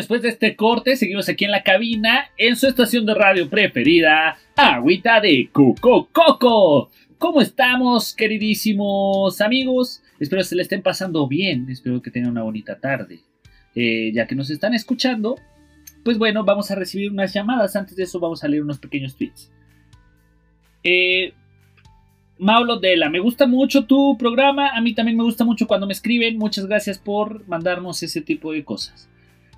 Después de este corte, seguimos aquí en la cabina, en su estación de radio preferida, Agüita de Coco Coco. ¿Cómo estamos, queridísimos amigos? Espero se le estén pasando bien, espero que tengan una bonita tarde. Eh, ya que nos están escuchando, pues bueno, vamos a recibir unas llamadas. Antes de eso, vamos a leer unos pequeños tweets. Eh, Maulo Dela, me gusta mucho tu programa. A mí también me gusta mucho cuando me escriben. Muchas gracias por mandarnos ese tipo de cosas.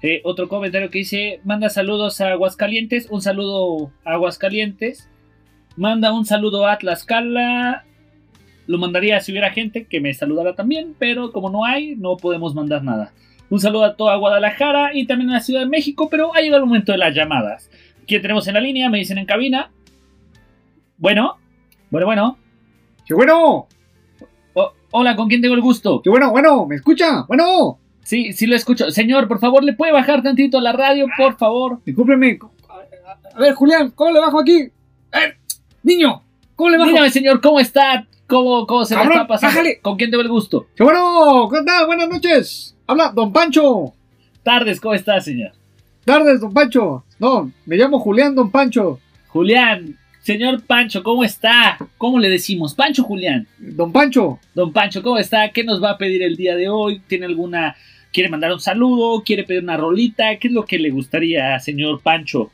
Eh, otro comentario que dice: Manda saludos a Aguascalientes. Un saludo a Aguascalientes. Manda un saludo a Tlaxcala. Lo mandaría si hubiera gente que me saludara también, pero como no hay, no podemos mandar nada. Un saludo a toda Guadalajara y también a la Ciudad de México, pero ha llegado el momento de las llamadas. ¿Quién tenemos en la línea? Me dicen en cabina. Bueno, bueno, bueno. ¡Qué bueno! Oh, hola, ¿con quién tengo el gusto? ¡Qué bueno, bueno! ¿Me escucha? ¡Bueno! Sí, sí lo escucho. Señor, por favor, ¿le puede bajar tantito la radio, por favor? Discúlpeme. A ver, Julián, ¿cómo le bajo aquí? A ver, niño, ¿cómo le bajo? Dígame, señor, ¿cómo está? ¿Cómo, cómo se Cabrón, está pasando? bájale. ¿Con quién tengo el gusto? ¡Qué bueno! ¿Qué tal? Buenas noches. Habla Don Pancho. Tardes, ¿cómo está, señor? Tardes, Don Pancho. No, me llamo Julián Don Pancho. Julián, señor Pancho, ¿cómo está? ¿Cómo le decimos? Pancho Julián. Don Pancho. Don Pancho, ¿cómo está? ¿Qué nos va a pedir el día de hoy? ¿Tiene alguna... ¿Quiere mandar un saludo? ¿Quiere pedir una rolita? ¿Qué es lo que le gustaría, señor Pancho?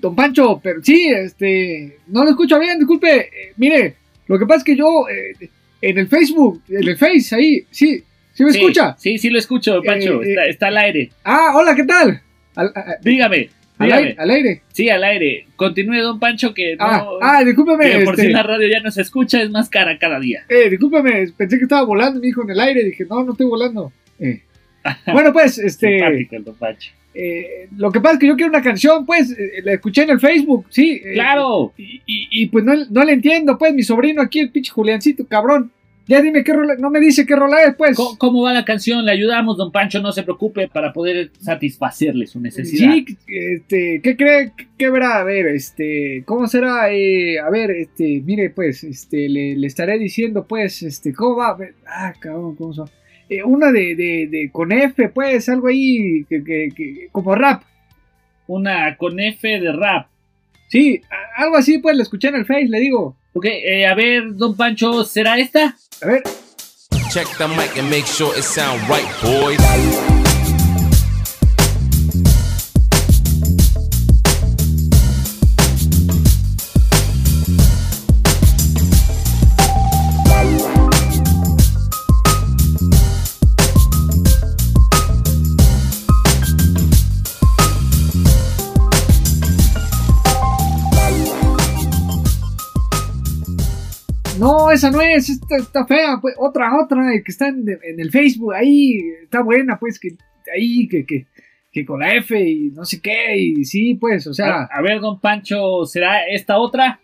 Don Pancho, pero sí, este. No lo escucho bien, disculpe. Eh, mire, lo que pasa es que yo. eh, en el Facebook, en el Face, ahí, sí. ¿Sí me Sí, escucha? Sí, sí lo escucho, Pancho. Eh, está, está al aire. Ah, hola, ¿qué tal? Al, Dígame, al aire, al aire. Sí, al aire. Continúe, don Pancho, que no... Ah, ah, discúlpeme. que por este, si la radio ya no se escucha, es más cara cada día. eh, discúlpeme, pensé que estaba volando, me dijo en el aire. Dije, no, no estoy volando. Eh. Bueno, pues, este. Simpático el don Pancho. eh, lo que pasa es que yo quiero una canción, pues, eh, la escuché en el Facebook, sí. eh, ¡Claro! Y, y- y, pues no, no le entiendo, pues, mi sobrino aquí, el pinche Juliancito, cabrón. Ya dime qué rola, no me dice qué rola es, pues. ¿Cómo, cómo va la canción? Le ayudamos, don Pancho, no se preocupe, para poder satisfacerle su necesidad. Sí, este, ¿qué cree? ¿Qué verá? A ver, este, ¿cómo será? Eh, a ver, este, mire, pues, este, le, le estaré diciendo, pues, este, ¿cómo va? Ah, cabrón, ¿cómo son? Eh, una de, de, de, con F, pues, algo ahí, que, que, que- como rap. Una con F de rap. Sí, algo así, pues, la escuché en el Face, le digo. Ok, eh, a ver, don Pancho, ¿será esta? A ver, Check the mic and make sure it sound right, boys. No, esa no es, esta está fea, pues, otra, otra, que está en, el Facebook, ahí, está buena, pues, que ahí, que, que, que con la F y no sé qué, y sí, pues, o sea. A, a ver, don Pancho, ¿será esta otra?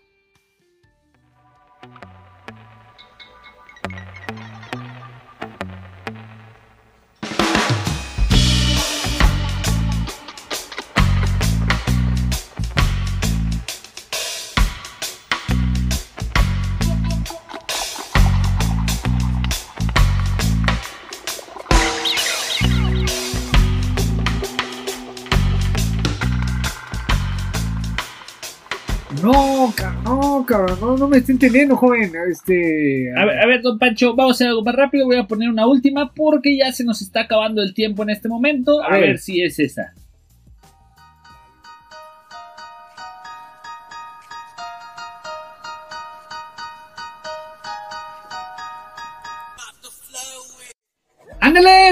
No, me está entendiendo, joven. Este. A ver, a ver, don Pancho, vamos a hacer algo más rápido. Voy a poner una última porque ya se nos está acabando el tiempo en este momento. A, A ver. ver. si es esa.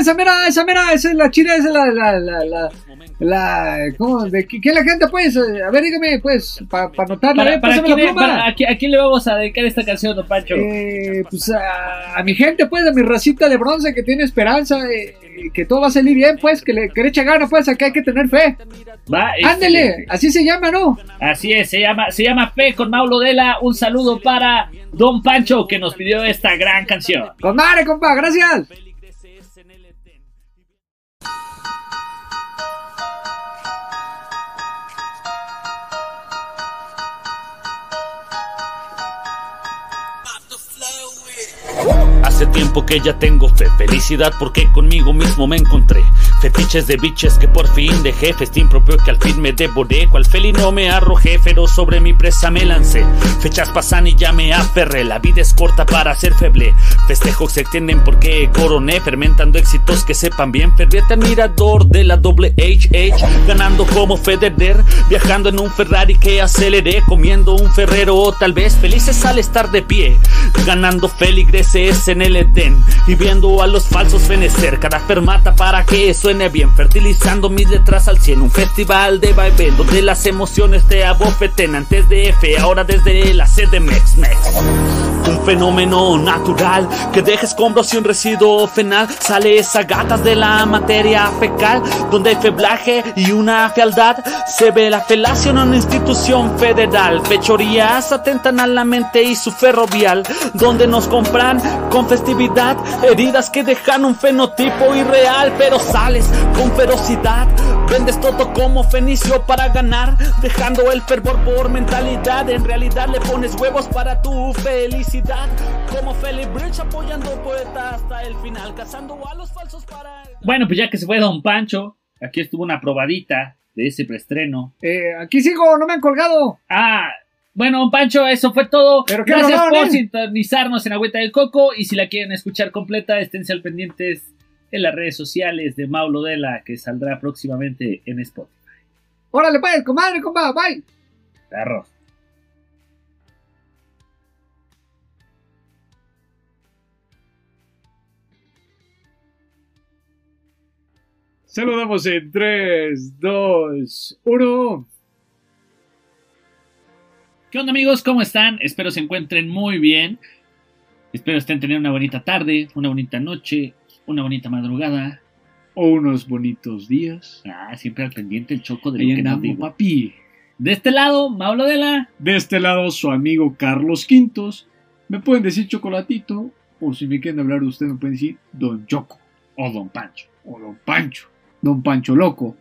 Esa mera, esa mera, esa es la chida, esa es la, la, la, la, la, ¿cómo? ¿De qué, la gente, pues? A ver, dígame, pues, para pa anotarla, Para, eh, para la para- a, qui- a quién le vamos a dedicar esta canción, don Pancho? Eh, pues a, a mi gente, pues, a mi racita de bronce que tiene esperanza, eh, que todo va a salir bien, pues, que le, que le eche ganas, pues, acá hay que tener fe. Va, Ándele, excelente. así se llama, ¿no? Así es, se llama, se llama Fe con Maulo Dela. Un saludo para Don Pancho que nos pidió esta gran canción. Con madre, compa, gracias. Hace tiempo que ya tengo fe, felicidad porque conmigo mismo me encontré. Fetiches de biches que por fin dejé, festín propio que al fin me devoré. Cual felino me arrojé, feroz sobre mi presa me lancé. Fechas pasan y ya me aferré, la vida es corta para ser feble. Festejos se extienden porque coroné, fermentando éxitos que sepan bien. Ferviente admirador de la doble HH, ganando como Federer, viajando en un Ferrari que aceleré, comiendo un ferrero o tal vez felices al estar de pie, ganando feligreses en el Y viendo a los falsos fenecer cada fermata para que suene bien, fertilizando mis letras al 100, un festival de vaivén donde las emociones te abofeten antes de F, ahora desde la sede Mex Mex. Un fenómeno natural que deja escombros y un residuo fenal. Sale esa gatas de la materia fecal, donde hay feblaje y una fealdad. Se ve la felacia en una institución federal. Fechorías atentan a la mente y su ferrovial, donde nos compran con festividad. Heridas que dejan un fenotipo irreal, pero sales con ferocidad. Vendes todo como fenicio para ganar, dejando el fervor por mentalidad. En realidad le pones huevos para tu felicidad. Como Philip Bridge apoyando poeta hasta el final, cazando a los falsos para. Bueno, pues ya que se fue Don Pancho, aquí estuvo una probadita de ese preestreno. Eh, aquí sigo, no me han colgado. Ah, bueno, Pancho, eso fue todo. Pero Gracias por ¿eh? sintonizarnos en Agüita del Coco. Y si la quieren escuchar completa, esténse al pendientes en las redes sociales de Maulo Dela, que saldrá próximamente en Spotify. Órale, pues, comadre, compa, bye. Perros. Saludamos en 3, 2, 1. ¿Qué onda amigos? ¿Cómo están? Espero se encuentren muy bien. Espero estén teniendo una bonita tarde, una bonita noche, una bonita madrugada. O unos bonitos días. Ah, siempre al pendiente el choco de lo que nos andamos, digo. papi. De este lado, Maulo Dela. De este lado, su amigo Carlos Quintos. Me pueden decir chocolatito. O si me quieren hablar de usted, me pueden decir Don Choco. O Don Pancho. O Don Pancho. Don Pancho Loco.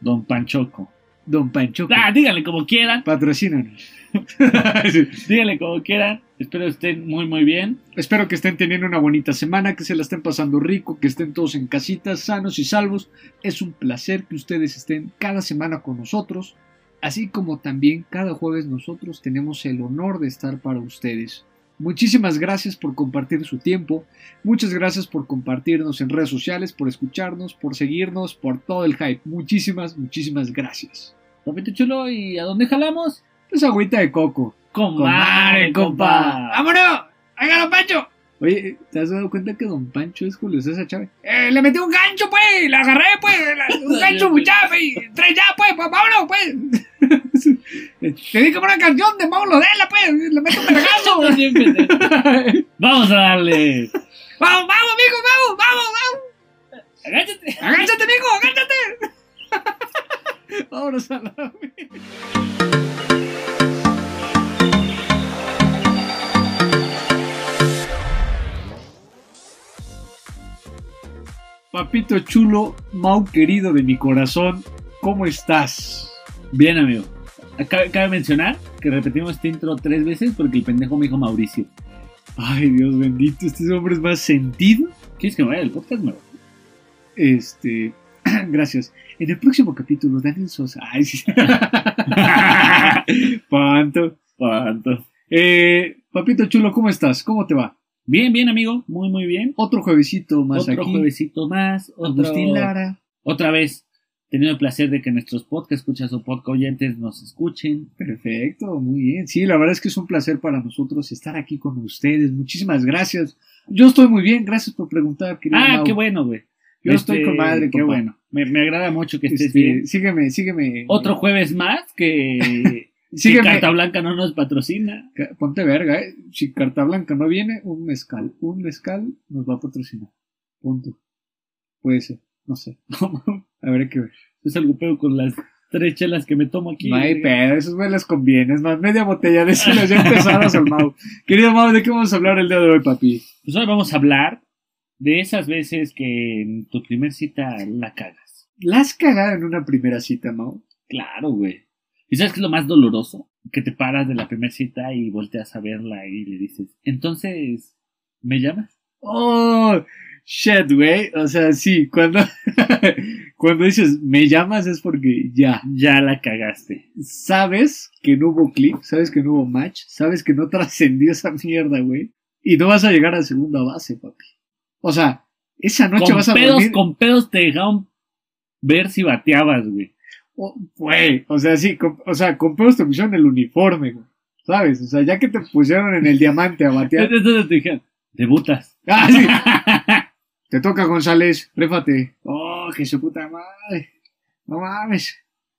Don Panchoco. Don Pancho. Ah, díganle como quieran. Patrocínanos. Díganle como quieran. Espero estén muy, muy bien. Espero que estén teniendo una bonita semana, que se la estén pasando rico, que estén todos en casitas, sanos y salvos. Es un placer que ustedes estén cada semana con nosotros, así como también cada jueves nosotros tenemos el honor de estar para ustedes. Muchísimas gracias por compartir su tiempo, muchas gracias por compartirnos en redes sociales, por escucharnos, por seguirnos, por todo el hype. Muchísimas, muchísimas gracias. Papito chulo, ¿y a dónde jalamos? Es agüita de coco. Comadre, compa. ¡Vámonos! ¡Hágalo, Pancho! Oye, ¿te has dado cuenta que Don Pancho es Julio César Chávez? ¡Eh, le metí un gancho, pues! ¡La agarré, pues! la- ¡Un gancho, muchacho! y ¡Tres ya, pues! pues ¡Vámonos, pues! Te di como una canción de Paulo Dela, pues! ¡Le meto un vergazo! Vamos a darle. ¡Vamos, vamos, mijo! ¡Vamos, vamos, vamos! Agáchate. ¡Agáchate, mijo! ¡Agáchate! Vámonos a. Papito chulo, Mau querido de mi corazón, ¿cómo estás? Bien, amigo. Cabe, cabe mencionar que repetimos este intro tres veces porque el pendejo me dijo Mauricio. Ay, Dios bendito, este hombre es más sentido. ¿Quieres que me vaya del podcast? Voy. Este, gracias. En el próximo capítulo, Daniel Sosa. Ay, sí. Panto. ¿Cuánto? Eh, papito chulo, ¿cómo estás? ¿Cómo te va? Bien, bien, amigo. Muy, muy bien. Otro juevesito más Otro aquí. juevesito más. Otro... Agustín Lara. Otra vez, teniendo el placer de que nuestros podcast escuchas o podcast oyentes nos escuchen. Perfecto, muy bien. Sí, la verdad es que es un placer para nosotros estar aquí con ustedes. Muchísimas gracias. Yo estoy muy bien, gracias por preguntar, querido Ah, Mau. qué bueno, güey. Yo estoy con madre, qué bueno. Me, me agrada mucho que estés Este, bien. sígueme, sígueme. Otro jueves más que, sígueme. Carta Blanca no nos patrocina. Ponte verga, eh. Si Carta Blanca no viene, un mezcal. Un mezcal nos va a patrocinar. Punto. Puede ser, no sé. A ver qué ver. Es algo peor con las tres chelas que me tomo aquí. No hay pedo, esos me les conviene. Es más, media botella de esas ya empezadas al Mau. Querido Mau, ¿de qué vamos a hablar el día de hoy, papi? Pues hoy vamos a hablar de esas veces que en tu primer cita la cagas. ¿La has cagado en una primera cita, Mau? Claro, güey. ¿Y sabes qué es lo más doloroso? Que te paras de la primera cita y volteas a verla y le dices, entonces, ¿me llamas? Oh, shit, güey. O sea, sí, cuando, cuando dices me llamas es porque ya. Ya la cagaste. Sabes que no hubo clip, sabes que no hubo match, sabes que no trascendió esa mierda, güey. Y no vas a llegar a segunda base, papi. O sea, esa noche con vas a pedos, dormir. con pedos te dejaron ver si bateabas, güey. Oh, Güey, o sea, sí, o sea, con pedos te pusieron el uniforme, güey. ¿Sabes? O sea, ya que te pusieron en el diamante a batear. Entonces te dijeron, debutas. ¡Ah, sí! Te toca, González, réfate. Oh, que su puta madre. No mames.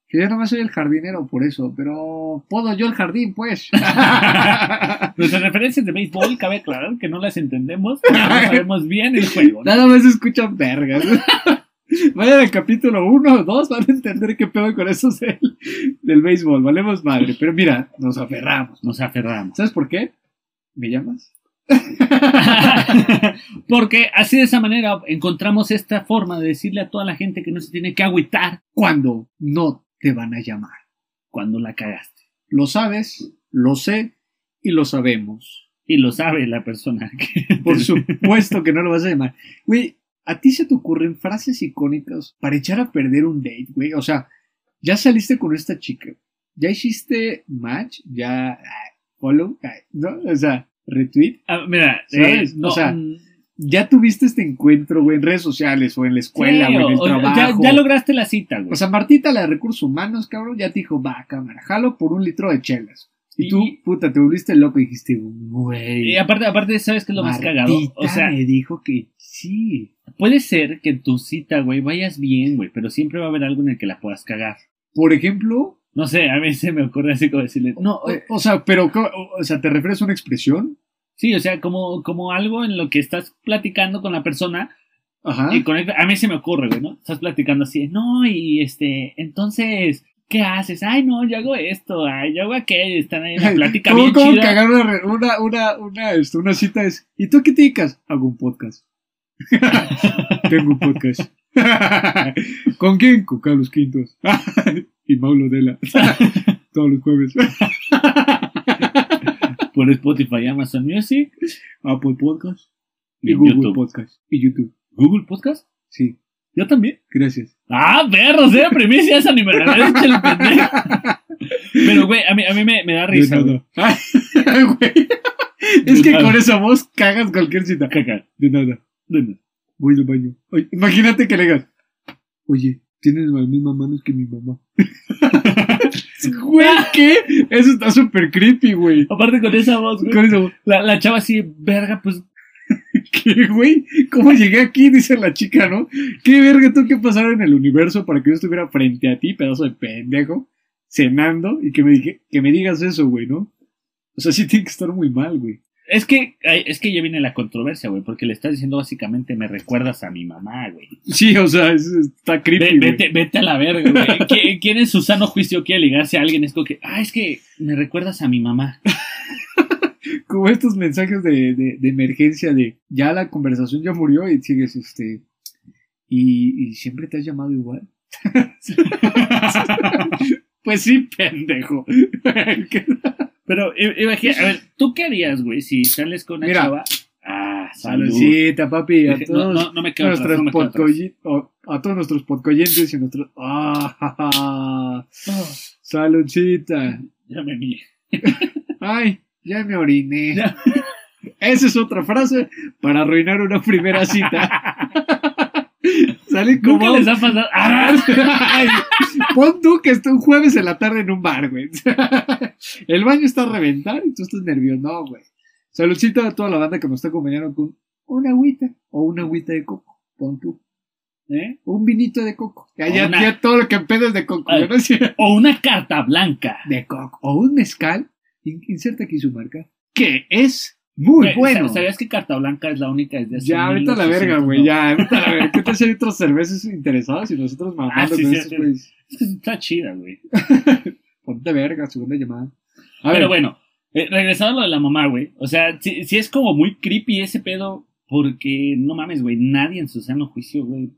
Que yo nomás soy el jardinero por eso, pero puedo yo el jardín, pues. Nuestras referencias de béisbol, cabe aclarar que no las entendemos, no sabemos bien el juego. ¿no? Nada más escuchan vergas. Vayan al capítulo 1 o 2, van a entender qué pedo con eso del, del béisbol. Valemos madre. Pero mira, nos aferramos. Nos aferramos. ¿Sabes por qué? ¿Me llamas? Porque así de esa manera encontramos esta forma de decirle a toda la gente que no se tiene que agüitar Cuando no te van a llamar. cuando la cagaste. Lo sabes, lo sé y lo sabemos. Y lo sabe la persona que... Por supuesto que no lo vas a llamar. Güey, ¿a ti se te ocurren frases icónicas para echar a perder un date, güey? O sea, ya saliste con esta chica. Ya hiciste match, ya ah, follow, ah, ¿no? O sea, retweet. Ah, mira, ¿Sabes? eh, no, O sea, mm, Ya tuviste este encuentro, güey, en redes sociales o en la escuela sí, o en el o- o ya- trabajo. Ya, lograste la cita, güey. O sea, Martita, la de recursos humanos, cabrón, ya te dijo, va, cámara, jalo por un litro de chelas. Y, Y- tú, puta, te volviste loco y dijiste, güey. y aparte, aparte, ¿sabes qué es lo más cagado? O Martita sea, me dijo que sí. puede ser que en tu cita, güey, vayas bien, güey, pero siempre va a haber algo en el que la puedas cagar. Por ejemplo, No sé, a mí se me ocurre así como decirle, no, o, o sea, pero, o sea, ¿te refieres a una expresión? sí, o sea, como, como algo en lo que estás platicando con la persona Ajá. y conecta, a mí se me ocurre, güey, ¿no? Estás platicando así, no, y este, entonces, ¿qué haces? Ay, no, yo hago esto, ay, yo hago aquello, están ahí en la plática ¿Cómo, bien cómo chida. cagar una, una, una, este, una cita es, ¿y tú qué te dedicas? Hago un podcast. Tengo un podcast. ¿Con quién? Con Carlos Quintos. y Paulo Dela. Todos los jueves. Por Spotify, Amazon Music Apple Podcast. y Y Google YouTube. Podcast. Y YouTube. ¿Google Podcast? Sí. Yo también. Gracias. Ah, perros, era primicia esa ni me la el pendejo. Pero, güey, a mí, a mí me, me da risa. Ay, güey. Es que nada. con esa voz cagas cualquier cita. Caca. De nada. De nada. Voy al baño. Oye, imagínate que le digas, oye, tienes las mismas manos que mi mamá. Güey, ¿qué? Eso está súper creepy, güey. Aparte con esa voz, güey. Con eso, La, la chava así, verga, pues, ¿qué, güey? ¿Cómo llegué aquí? Dice la chica, ¿no? ¿Qué verga tuvo que pasar en el universo para que yo estuviera frente a ti, pedazo de pendejo, cenando y que me, dije, que me digas eso, güey, ¿no? O sea, sí tiene que estar muy mal, güey. es que, es que ya viene la controversia, güey, porque le estás diciendo básicamente, me recuerdas a mi mamá, güey. Sí, o sea, es- está creepy, vete, vete a la verga, güey. ¿Qui- ¿Quién en su sano juicio quiere ligarse a alguien? Es como que, ah, es que me recuerdas a mi mamá. Como estos mensajes de, de, de emergencia de ya la conversación ya murió y sigues este y, y siempre te has llamado igual pues sí pendejo Pero i- imagina, a ver, ¿tú qué harías, güey, si sales con una Mira. chava? Ah, saludcita papi a todos No, no, no me quedo atrás, nuestros no me quedo atrás. a todos nuestros podcoyentes y nuestros ah, ja, ja. Oh, saludcita ya me vi. ay ya me oriné esa es otra frase para arruinar una primera cita Sale como Nunca les ha pasado. Ay, Pon tú que está un jueves en la tarde en un bar, güey. El baño está a reventar y tú estás nervioso. No, güey. Saludcito a toda la banda que nos está acompañando con una agüita o una agüita de coco. Pon tú. ¿Eh? Un vinito de coco. Ya, ya, una- ya todo lo que pedo es de coco. Ay. ¿no? Sí. O una carta blanca. De coco. O un mezcal. In- Inserta aquí su marca. Que es muy Güey, bueno. ¿Sabías que carta blanca es la única desde hace Ya, ahorita la 1800, verga, güey. Ya, ahorita la verga. ¿Qué tal si hay otros cervezas interesados y nosotros mamando Ah, sí, con sí, estos, sí. güeyes? Es que Está chida, güey. Ponte verga, segunda llamada. A Pero ver, bueno, eh, regresando a lo de la mamá, güey. O sea, sí, sí es como muy creepy ese pedo. Porque no mames, güey. Nadie en su sano juicio, güey.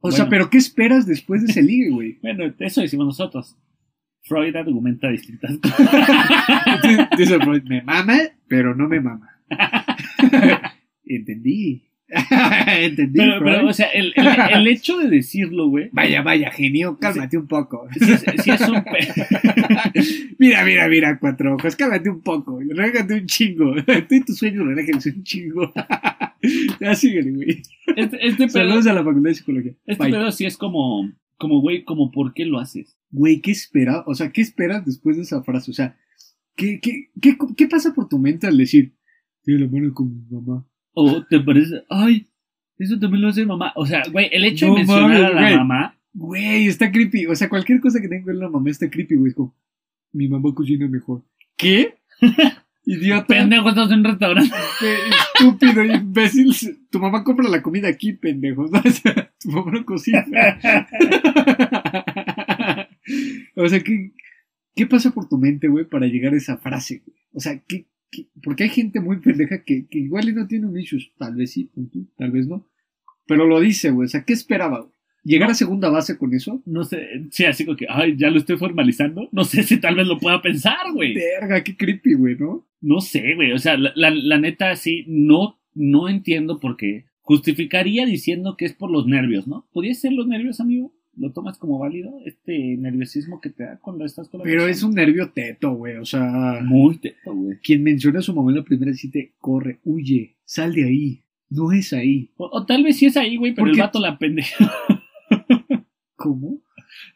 o sea, pero ¿qué esperas después de ese ligue, güey? Bueno, eso decimos nosotros. Freud argumenta distintas cosas. Dice Freud, me mama, pero no me mama. Entendí. Entendí. Pero, Freud. pero, o sea, el, el, el hecho de decirlo, güey. Vaya, vaya, genio, cálmate un poco. Sí, es- sí es un mira, mira, mira, cuatro ojos, cálmate un poco, relájate un chingo. Tú y tus sueños, relájense un chingo. ya síguele, güey. Este, este pedo, Saludos a la facultad de psicología. este Bye. pedo sí es como, como, güey, como, ¿por qué lo haces? Güey, ¿qué esperas? O sea, ¿qué esperas después de esa frase? O sea, ¿qué, qué, qué, qué pasa por tu mente al decir, tiene la mano con mi mamá? O te parece, ay, eso también lo hace mamá. O sea, güey, el hecho No de mencionar a la güey. mamá, Güey, está creepy. O sea, cualquier cosa que tenga que ver con la mamá está creepy, güey. Es como, mi mamá cocina mejor. ¿Qué? Idiota. pendejo, estás en un restaurante. Estúpido, imbécil. Tu mamá compra la comida aquí, pendejo. O sea, tu mamá no cocina. o sea, ¿qué, ¿qué pasa por tu mente, güey, para llegar a esa frase, güey? O sea, ¿qué, qué- porque hay gente muy pendeja que, que igual y no tiene un issues. Tal vez sí, tal vez no. Pero lo dice, güey. O sea, ¿qué esperaba, güey? ¿Llegar No. a segunda base con eso? No sé, sí, así como que, ay, ya lo estoy formalizando. No sé si tal vez lo pueda pensar, güey. Verga, qué creepy, güey, ¿no? No sé, güey. O sea, la, la, la neta sí, no, no entiendo por qué. Justificaría diciendo que es por los nervios, ¿no? ¿Podría ser los nervios, amigo? ¿Lo tomas como válido? Este nerviosismo que te da cuando estás con la Pero persona? es un nervio teto, güey. O sea, Muy teto, güey. quien menciona a su mamá en la primera cita, corre, huye, sal de ahí. No es ahí. O, o tal vez sí es ahí, güey, pero ¿Por el qué? vato la pendeja. ¿Cómo?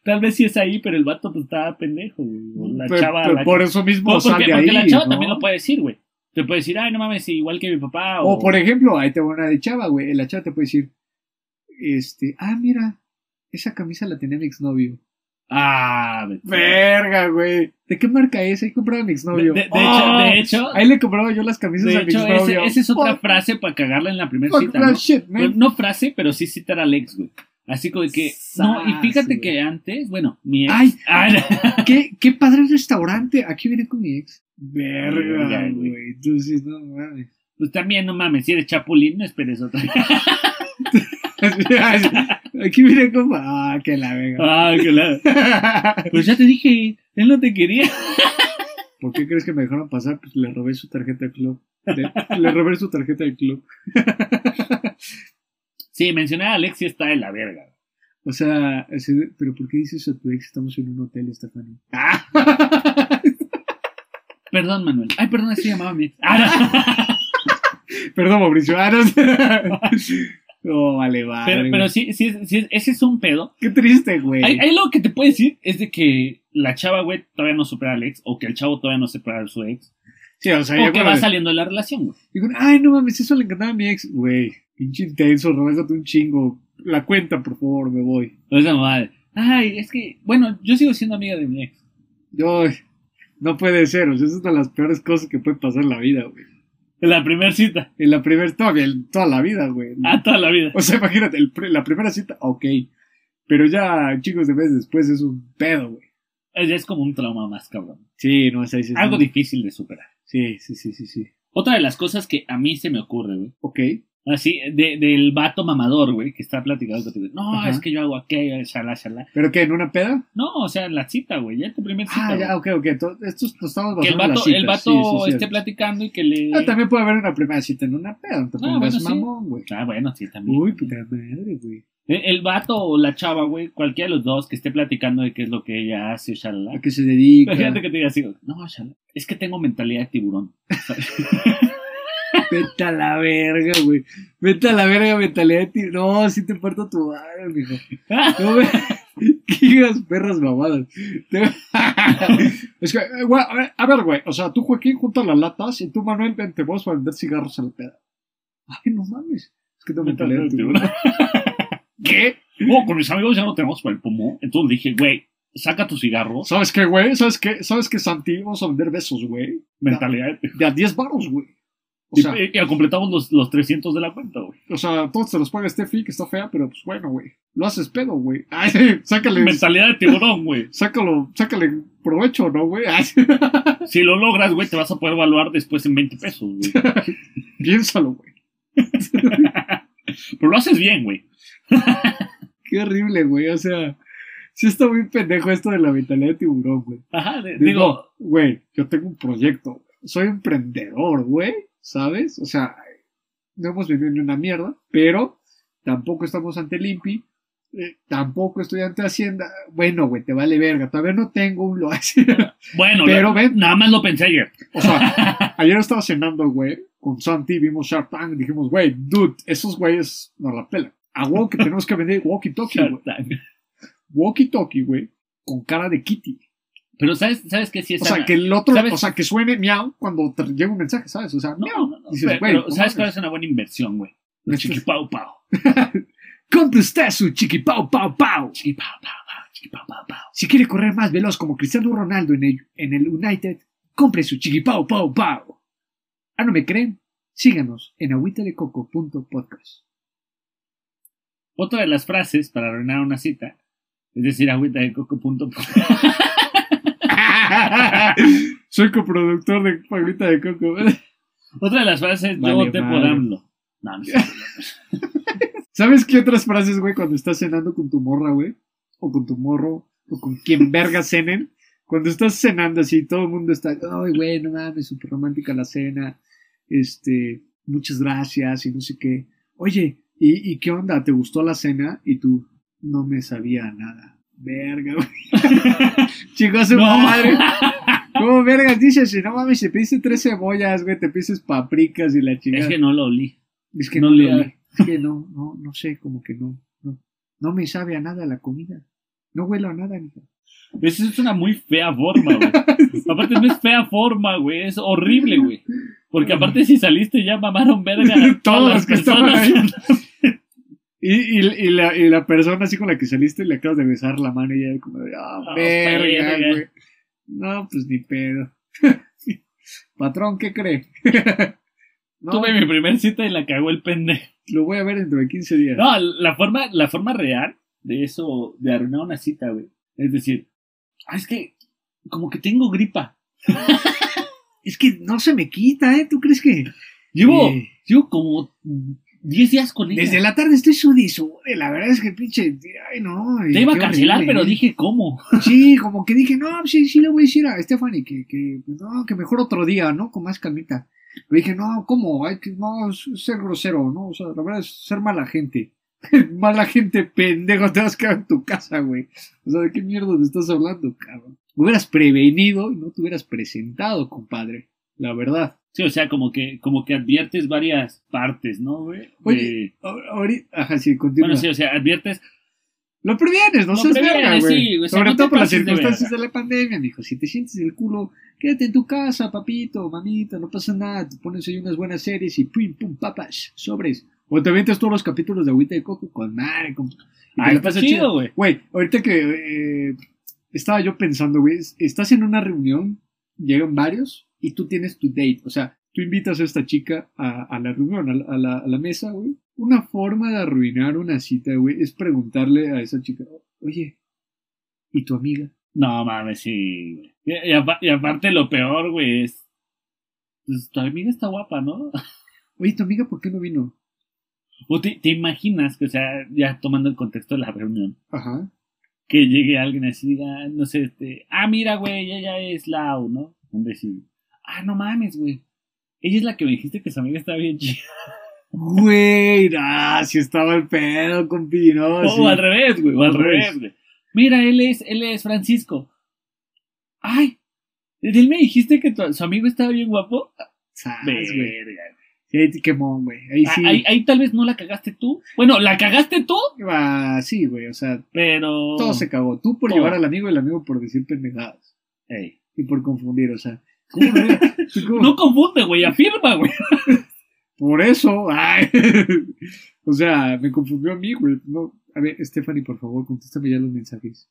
Tal vez sí es ahí, pero el vato pues estaba pendejo, güey. O la Pero- chava. pero la- por eso mismo No, sal porque, de porque ahí. la chava ¿no? también lo puede decir, güey. Te puede decir, ay, no mames, igual que mi papá. O, O por ejemplo, ahí te va una de chava, güey. La chava te puede decir, este, ah, mira, esa camisa la tenía mi exnovio. Ah, vete. Verga, güey. ¿De qué marca es? Ahí compraba mi de, exnovio. de- de ¡Oh! hecho, de hecho, Ahí le compraba yo las camisas de a mi hecho exnovio. ese- esa es otra frase para cagarla en la primera cita, ¿no? shit. Pues, no frase, pero sí citar al ex, güey. Así como de que. No, y fíjate que antes, bueno, mi ex. Ay. Ah, ¿Qué, qué padre restaurante. Aquí viene con mi ex. Verga, güey. Entonces, no mames. pues también, no mames, si eres chapulín, no esperes otra. Aquí viene con. Ah, que la verga. ah, que la. Pues ya te dije, él no te quería. ¿Por qué crees que me dejaron pasar? Pues le robé su tarjeta de club. Le, le robé su tarjeta de club. Sí, mencionar a Alex sí está de la verga. O sea, pero ¿por qué dices a tu ex? Estamos en un hotel, Stephanie. Ah. Perdón, Manuel. Ay, perdón, así llamaba mi ex. Ah, Perdón, Mauricio. Ah, no. Oh, vale, vale. pero, pero sí, sí, sí, ese es un pedo. Qué triste, güey. Hay, hay lo que te puede decir es de que la chava, güey, todavía no supera al ex, o que el chavo todavía no supera a su ex, Sí, o sea, o ya que va saliendo de la relación, güey. Digo, ay, no mames, eso le encantaba a mi ex. Güey, pinche intenso, robésate un chingo. La cuenta, por favor, me voy. O esa madre. Ay, es que, bueno, yo sigo siendo amiga de mi ex. Yo, no puede ser, o sea, es una de las peores cosas que puede pasar en la vida, güey. En la primera cita. En la primera, todavía, en toda la vida, güey. Ah, toda la vida. O sea, imagínate, el la primera cita, ok. Pero ya, chicos, de meses después es un pedo, güey. Es, es como un trauma más, cabrón. Sí, no, es ahí. Algo difícil de superar. Sí, sí, sí, sí, sí. Otra de las cosas que a mí se me ocurre, güey. Ok. Así, de, del vato mamador, güey, que está platicando contigo. No, Ajá. es que yo hago aquello, shalá, shalá. ¿Pero qué, en una peda? No, o sea, en la cita, güey, ya en tu primer cita. Ah, ya, ok, ok. to- Estos nos estamos que el en las vato, el citas. vato Sí, sí, esté cierto. platicando y que le. Ah, también puede haber una primera cita en una peda, no te Ah, bueno, mamón, güey. Ah, bueno, sí, también. Uy, puta madre, güey. El, el vato o la chava, güey, cualquiera de los dos que esté platicando de qué es lo que ella hace, shalala. ¿A qué se dedica? Imagínate que te diga así, no, shalala, es que tengo mentalidad de tiburón. Vete a la verga, güey. Vete a la verga, mentalidad de ti. No, sí te parto tu madre, mijo. No me... ¿Qué perras mamadas? Es que, eh, güey, a ver, güey. O sea, tú, Joaquín, junta las latas y tú, Manuel, vente vos a vender cigarros a la peda. Ay, no mames. Es que tengo mentalidad de tiburón. ¿Qué? No, con mis amigos ya no tenemos para el pomo. Entonces dije, güey, saca tus cigarros. ¿Sabes qué, güey? ¿Sabes qué? ¿Sabes qué, Santi? Vamos a vender besos, güey. Mentalidad. De a 10 baros, güey. O Y, sea, y- y completamos los, los 300 de la cuenta, güey. o sea, todos se los paga Steffi, que está fea, pero pues bueno, güey. Lo haces pedo, güey. Ay, sácale, Mentalidad de tiburón, güey. sácalo, sácale provecho, ¿no, güey? Si lo logras, güey, te vas a poder evaluar después en 20 pesos, güey. piénsalo, güey. Pero lo haces bien, güey. Qué horrible, güey. O sea, sí está muy pendejo esto de la mentalidad de tiburón, güey. Ajá, de- digo, güey, yo tengo un proyecto. Soy emprendedor, güey. ¿Sabes? O sea, no hemos vendido ni una mierda, pero tampoco estamos ante el INPI, eh, tampoco estoy ante Hacienda. Bueno, güey, te vale verga, todavía no tengo un lo Bueno, Pero ven- nada más lo pensé ayer. O sea, ayer estaba cenando, güey, con Santi, vimos Shark Tank, y dijimos, güey, dude, esos güeyes nos la pelan. A huevo que tenemos que vender walkie-talkie, güey. Walkie-talkie, güey, con cara de Kitty. Pero ¿sabes, ¿sabes qué? Sí O está- sea, que el otro, ¿sabes? o sea, que suene miau cuando te llega un mensaje, ¿sabes? O sea, No, miau. no, no, Dices, pero, no ¿sabes cuál es una buena inversión, güey? Los es- chiquipau pau. Compre usted su chiqui pau pau pau. Chiquipau pau pau, chiquipau pau pau. Si quiere correr más veloz como Cristiano Ronaldo en el, en el United, compre su chiqui pau pau. Ah, ¿no me creen? Síganos en agüitadecoco.podcast. Otra de las frases para arruinar una cita es decir agüita de coco punto. Soy coproductor de Agüita de Coco. Otra de las frases Vale, yo voté por madre. AMLO. No, no. ¿Sabes qué otras frases, güey, cuando estás cenando con tu morra, güey? O con tu morro, o con quien verga cenen. Cuando estás cenando así, todo el mundo está, ay, güey, no mames, súper romántica la cena. Este, muchas gracias y no sé qué. Oye, ¿y, y qué onda? ¿Te gustó la cena? Y tú, no me sabía nada. Verga, güey. Chico, a su No. madre. ¿Cómo vergas dices? Si no mames, te pediste tres cebollas, güey, te pides papricas y la chingada. Es que no lo olí. Es que No no, le- le olí. Es que no, no, no sé, como que no, no. No me sabe a nada la comida. No huelo a nada, mija. Esa es una muy fea forma, güey. Aparte no es fea forma, güey. Es horrible, güey. Porque aparte si saliste ya mamaron verga Todos los que estaban. Y, y, y la, y la persona así con la que saliste le acabas de besar la mano y ella como de, ah, verga. güey. No, pues ni pedo. Patrón, ¿qué cree? no, Tuve mi primer cita y la cagó el pendejo. lo voy a ver dentro de 15 días. No, la forma, la forma real de eso, de arruinar una cita, güey. Es decir, ah, es que como que tengo gripa. Es que no se me quita, ¿eh? ¿Tú crees que...? Llevo, Eh. llevo como 10 días con ella. Desde la tarde estoy sudi y sude, la verdad es que pinche... Ay, no. Te iba a cancelar, horrible, pero dije, ¿cómo? Sí, como que dije, no, sí, sí le voy a decir a Stephanie que, que, pues, no, que mejor otro día, ¿no? Con más calmita. Le dije, no, ¿cómo? Hay que, no, ser grosero, ¿no? O sea, la verdad es ser mala gente. mala gente, pendejo, te vas a quedar en tu casa, güey. O sea, ¿de qué mierda te estás hablando, cabrón? Me hubieras prevenido y no te hubieras presentado, compadre. La verdad. Sí, o sea, como que, como que adviertes varias partes, ¿no, güey? De- Oye, ahorita, ajá, sí, continúa. bueno, sí, o sea, adviertes Lo previenes, no Lo seas previenes, verga, güey. sí, o sea, Sobre no todo por las de circunstancias de, verga. la pandemia, mijo. Si te sientes el culo, quédate en tu casa, papito, mamita, no pasa nada. Te pones ahí unas buenas series y pum, pum, papas, sobres. O te avientas todos los capítulos de Agüita de Coco con madre, con... Ah, está pasas chido, güey. Güey, ahorita que eh, estaba yo pensando, güey, es- estás en una reunión, llegan varios y tú tienes tu date. O sea, tú invitas a esta chica a, a la reunión, a la, a la- a la mesa, güey. Una forma de arruinar una cita, güey, es preguntarle a esa chica, oye, ¿y tu amiga? No mames, sí, güey. Y, y apa- y aparte lo peor, güey, es. Pues tu amiga está guapa, ¿no? Oye, ¿tu amiga por qué no vino? O te, te imaginas que, o sea, ya tomando el contexto de la reunión, Ajá. Que llegue alguien así, diga, no sé, este, ah, mira, güey, ella es Lau, ¿no? Un decir, ah, no mames, güey. Ella es la que me dijiste que su amiga está bien chida. Güey, ah, si estaba el pedo, compi, no. O sí. al revés, güey, o al revés. güey. Mira, él es, él es Francisco. Ay, él me dijiste que tu- su amigo estaba bien guapo. Sas, güey. Güey. Ahí Ah, sí. Ahí, ahí tal vez no la cagaste tú. Bueno, la cagaste tú, Ah, sí, güey, o sea, pero. todo se cagó. Tú por Todo. llevar al amigo y el amigo por decir pendejadas. Ey. Y por confundir, o sea. ¿cómo no? Tú cómo- No confunde, güey, afirma, güey. Por eso, ay. o sea, me confundió a mí, güey. No. A ver, Stephanie, por favor, contéstame ya los mensajes.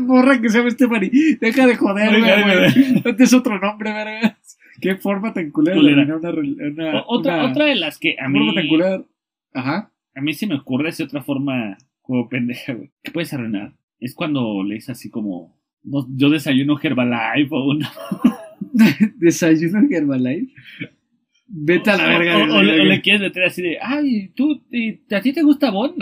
Morra que se llama Stephanie. Deja de de güey. No es otro nombre, verga. Qué forma tan culera Culera. una, una, O- otra, una- otra de las que a una forma mí, tan culera. Ajá. a mí se me ocurre de otra forma como pendeja, güey. ¿Qué puedes arruinar? Es cuando lees así como. no, yo desayuno Herbalife o una. Desayuno Herbalife. Vete a la o- verga. O, la o le, o le quieres meter así de. Ay, ¿tú, y- ¿a ti te gusta Bon?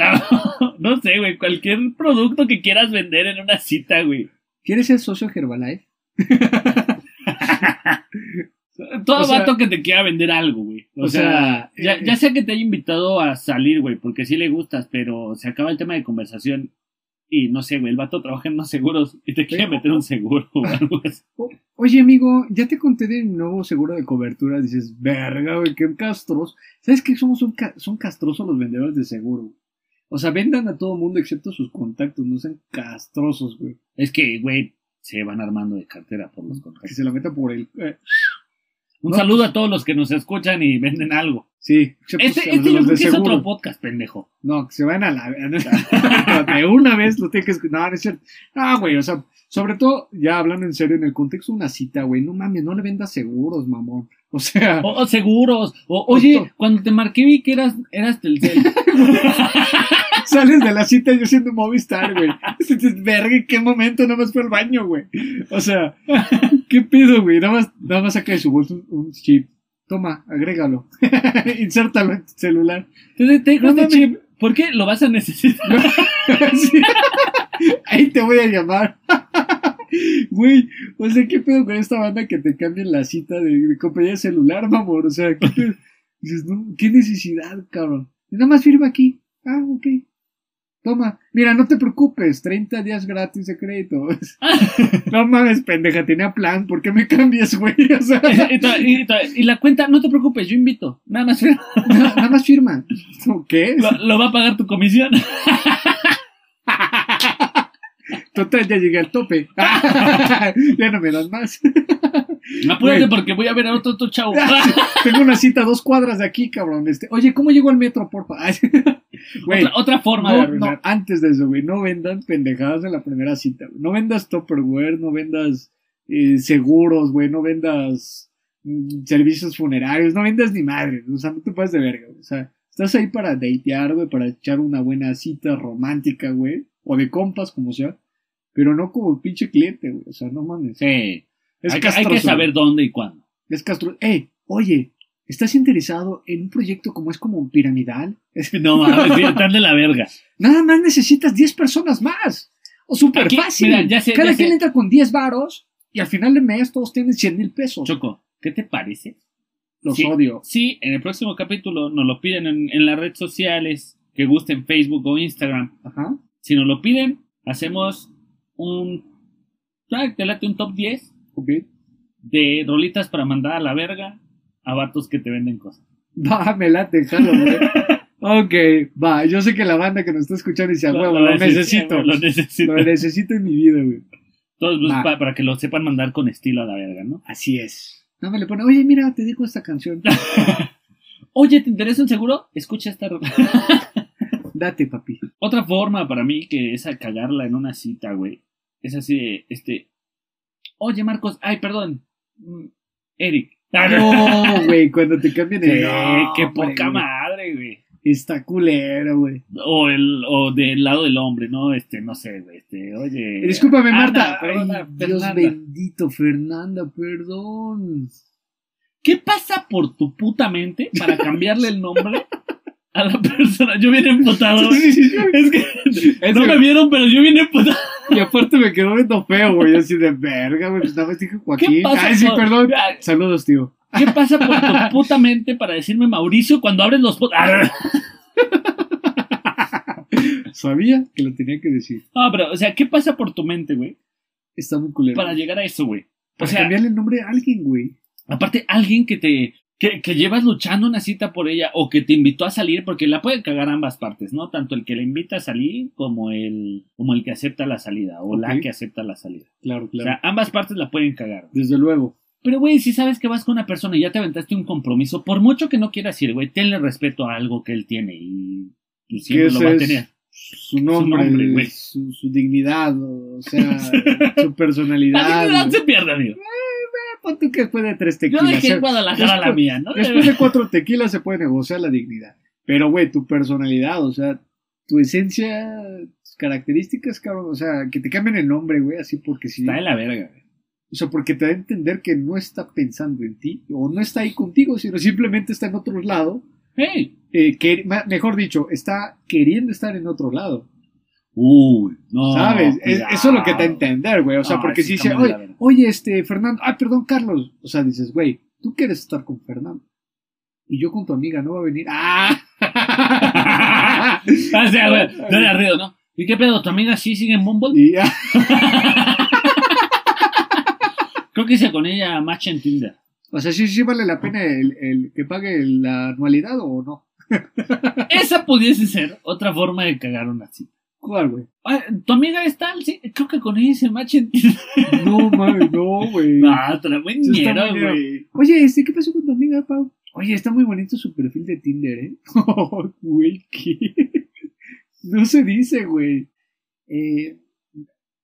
No, no sé, güey. Cualquier producto que quieras vender en una cita, güey. ¿Quieres ser socio Herbalife? Todo O sea- vato que te quiera vender algo, güey. O, O sea, sea, ya, eh, ya sea que te haya invitado a salir, güey, porque sí le gustas, pero se acaba el tema de conversación y no sé, güey, el vato trabaja en unos seguros y te quiere meter un seguro o algo así. Oye, amigo, ya te conté de mi nuevo seguro de cobertura. Dices, verga, güey, qué castros. ¿Sabes qué? Somos un ca- son castrosos los vendedores de seguro. O sea, vendan a todo mundo excepto sus contactos. No sean castrosos, güey. Es que, güey, se van armando de cartera por los Que contratos. se la meta por el. eh, Un No, saludo a todos los que nos escuchan y venden algo. sí, excepto Este, este yo creo que es otro podcast, pendejo. No, que se van a la. de una vez lo tiene que escuchar. No, no es cierto. Ah, güey, o sea, sobre todo, ya hablando en serio, en el contexto de una cita, güey, no mames, no le vendas seguros, mamón. O sea, O, o seguros. O, oye, cuando te marqué vi que eras, eras Telcel. sales de la cita yo siendo Movistar, güey. Dices, Verga, ¿en qué momento? Nada más fue al baño, güey. O sea, ¿qué pido, güey? Nada más, nada más saca de su bolso un, chip. Toma, agrégalo. Insértalo en tu celular. Entonces te No este chip. ¿Por qué? Lo vas a necesitar. Sí. Ahí te voy a llamar. Güey, o sea, ¿qué pedo con esta banda que te cambian la cita de, de compañía de celular, mamor? O sea, ¿qué? Dices, no, ¿qué necesidad, cabrón? Nada más firma aquí. Ah, ok. Toma. Mira, no te preocupes, 30 días gratis de crédito. no mames, pendeja, tenía plan. ¿Por qué me cambias, güey? O sea, y, la cuenta, no te preocupes, yo invito. Nada más na- nada más firma. ¿Qué? lo, lo va a pagar tu comisión. Total, ya llegué al tope. ya no me das más. Apúrate porque voy a ver a otro, otro chavo. Tengo una cita a dos cuadras de aquí, cabrón. Este, oye, ¿cómo llego al metro, porfa? Güey, otra, otra forma de arruinar. no, antes de eso, güey, no vendan pendejadas en la primera cita. güey. No vendas Tupperware, no vendas eh, seguros, güey, no vendas mm, servicios funerarios, no vendas ni madre. O sea, no te pases de verga. O sea, estás ahí para datear, güey, para echar una buena cita romántica, güey, o de compas, como sea. Pero no como pinche cliente, güey. O sea, no mames. Sí. Es hay, que- hay que saber dónde y cuándo. Es Castro. Eh, oye, ¿estás interesado en un proyecto como es como piramidal? Es- No mames, están de la verga. Nada más necesitas 10 personas más. O súper fácil. mira, ya sé, Cada ya quien sé. entra con 10 varos y al final del mes todos tienen 100 mil pesos. Choco, ¿qué te parece? Los Sí. odio. Sí, en el próximo capítulo nos lo piden en, en las redes sociales, que gusten Facebook o Instagram. Ajá. Si nos lo piden, hacemos un. ah, Te late un top 10 Ok. de rolitas para mandar a la verga a vatos que te venden cosas. Va, me late, jalo, güey. ok, va. Yo sé que la banda que nos está escuchando dice, Lo- huevo, lo lo necesito. Lo necesito. Lo necesito en mi vida, güey. Todos, pues, para que lo sepan mandar con estilo a la verga, ¿no? Así es. No me le pone, oye, mira, te digo esta canción. Oye, ¿te interesa un seguro? Escucha esta rola. Date, papi. Otra forma para mí que es a cagarla en una cita, güey. Es así este. Oye, Marcos, ay, perdón. Mm, Eric. No, güey, cuando te cambian el. No, qué poca madre, güey. Está culero, güey. O, el, o del lado del hombre, ¿no? Este, no sé, güey. Este, oye. Discúlpame, Marta. Ay, Dios Fernanda. bendito, Fernanda, perdón. ¿Qué pasa por tu puta mente para cambiarle el nombre a la persona? Yo vine sí. Es que Es no que- me vieron, pero yo vine emputado. Y aparte me quedó viendo feo, güey. Así de verga, güey. Nada más dije ¿Qué Joaquín. pasa Ay, sí, por- perdón. Ay, Saludos, tío. ¿Qué pasa por tu puta mente para decirme Mauricio cuando abres los Ah, Sabía que lo tenía que decir. No, pero, o sea, ¿qué pasa por tu mente, güey? Está muy culero. Para llegar a eso, güey. O Para sea, cambiarle el nombre a alguien, güey. aparte, alguien que te. Que, que llevas luchando una cita por ella o que te invitó a salir, porque la pueden cagar ambas partes, ¿no? Tanto el que la invita a salir como el, como el que acepta la salida o la que acepta la salida. Claro, O claro. sea, ambas partes la pueden cagar. Desde luego. Pero, güey, si sabes que vas con una persona y ya te aventaste un compromiso, por mucho que no quieras ir, güey, tenle respeto a algo que él tiene y tú siempre lo va a tener. Su nombre, nombre, güey. su, su dignidad, o sea, su personalidad. La dignidad se pierde, amigo. Pon tú que después de tres Yo tequilas. dejé se- en Guadalajara la después- mía, ¿no? Después de cuatro tequilas se puede negociar la dignidad. Pero, güey, tu personalidad, o sea, tu esencia, tus características, cabrón, o sea, que te cambien el nombre, güey, así porque sí. Está de la verga, güey. O sea, porque te da a entender que no está pensando en ti, o no está ahí contigo, sino simplemente está en otro lado. Hey. eh, que, mejor dicho, está queriendo estar en otro lado. Uy, no. ¿Sabes? Es- eso es lo que te entender, güey. O sea, No, porque si dice, oye, oye, este, Fernando, ah, perdón, Carlos. O sea, dices, güey, tú quieres estar con Fernando. Y yo con tu amiga no va a venir. ¡Ah! o sea, güey, no ruido, ¿no? ¿Y qué pedo? ¿Tu amiga sí sigue en Bumble? Y ya. Creo que hice con ella match en Tinder. O sea, sí, sí vale la pena el, el que pague la anualidad o no. Esa pudiese ser otra forma de cagar una cita. ¿Cuál, güey? Ah, ¿Tu amiga es tal? Sí, creo que con ella hice match en Tinder. No, mames, no, güey. No, te la muy Eso está ñero, muy ñero. güey. Oye, este, ¿qué pasó con tu amiga, Pau? Oye, está muy bonito su perfil de Tinder, ¿eh? Oh, güey, ¿qué? No se dice, güey. Eh,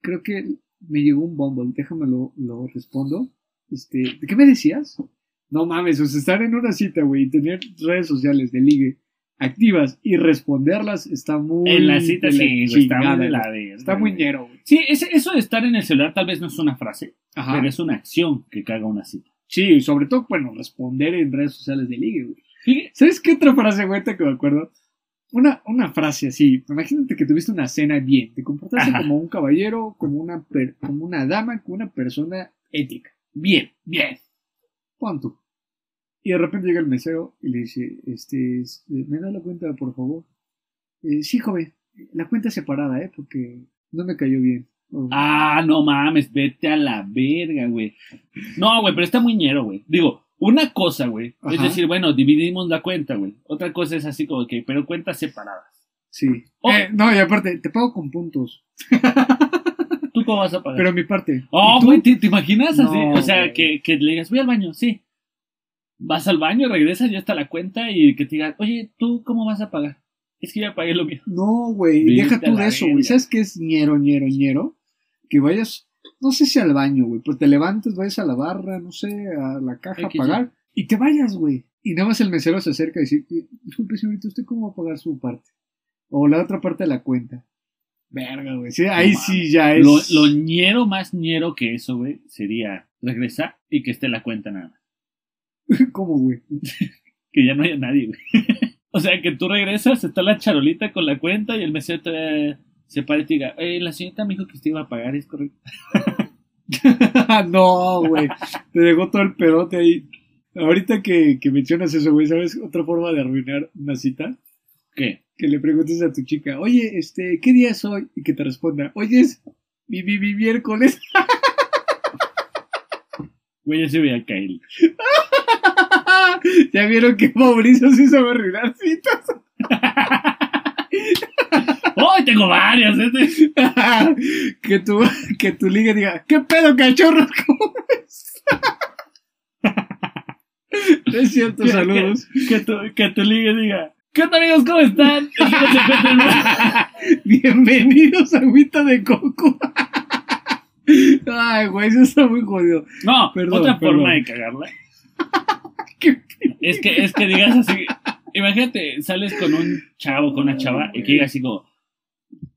creo que me llegó un Bumble, déjame lo, lo respondo. Este, ¿de qué me decías? No mames, o sea, estar en una cita, güey, y tener redes sociales de ligue activas y responderlas está muy... En la cita sí, está muy la Está muy ñero, güey. Sí, eso de estar en el celular tal vez no es una frase, Ajá. pero es una acción que caga una cita. Sí, sobre todo, bueno, responder en redes sociales de ligue, güey. ¿Sabes qué otra frase, güey, que me acuerdo? Una, una frase así. Imagínate que tuviste una cena bien. Te comportaste Ajá. como un caballero, como una, per- como una dama, como una persona ética. Bien, bien. Pon tú. Y de repente llega el mesero y le dice, este, es- eh, ¿me da la cuenta, por favor? "Eh, sí, joven. La cuenta separada, ¿eh? Porque no me cayó bien. Oh. Ah, no mames, vete a la verga, güey. No, güey, pero está muy ñero, güey. Digo, una cosa, güey, es decir, bueno, dividimos la cuenta, güey. Otra cosa es así como que, pero cuentas separadas. Sí. Oh. Eh, no, y aparte, te pago con puntos. ¿Tú cómo vas a pagar? Pero mi parte. Oh, güey, ¿te, te imaginas así? No, o sea, que, que le digas, voy al baño, sí. Vas al baño, regresas, ya está la cuenta y que te digan, oye, ¿tú cómo vas a pagar? Es que ya pagué lo mío. No, güey, deja tú de eso, güey. ¿Sabes qué es ñero, ñero, ñero? Que vayas, no sé si al baño, güey, pero te levantes, vayas a la barra, no sé, a la caja a pagar y te vayas, güey. Y nada más el mesero se acerca y dice, disculpe, señorita, ¿usted cómo va a pagar su parte? O la otra parte de la cuenta. Verga, güey. Sí, ahí No sí ya es. Lo, lo ñero más ñero que eso, güey, sería regresar y que esté la cuenta nada más. ¿Cómo, güey? Que ya no haya nadie, güey. o sea, que tú regresas, está la charolita con la cuenta y el mesero te se para y te diga, eh, la señorita me dijo que usted iba a pagar, ¿es correcto? no, güey. Te dejó todo el pedote ahí. Ahorita que, que mencionas eso, güey, ¿sabes otra forma de arruinar una cita? ¿Qué? que le preguntes a tu chica, oye, este, ¿qué día es hoy? Y que te responda, oye, es mi, mi, mi miércoles. Güey, ya se veía caer. ya vieron que Mauricio sí sabe arruinar citas. ¡Oh, tengo varias! este. que tu, que tu liga diga, ¿qué pedo, cachorro? ¿Cómo? No es cierto, Que- saludos. Que, tu, que tu liga diga, ¿qué onda amigos? ¿Cómo están? Se encuentren bien". Bienvenidos a Agüita de Coco. Ay, güey, eso está muy jodido. No, Perdón, otra perdón. forma de cagarla ¿Qué es que, es que digas así. Imagínate, sales con un chavo, con una chava, y que digas así como,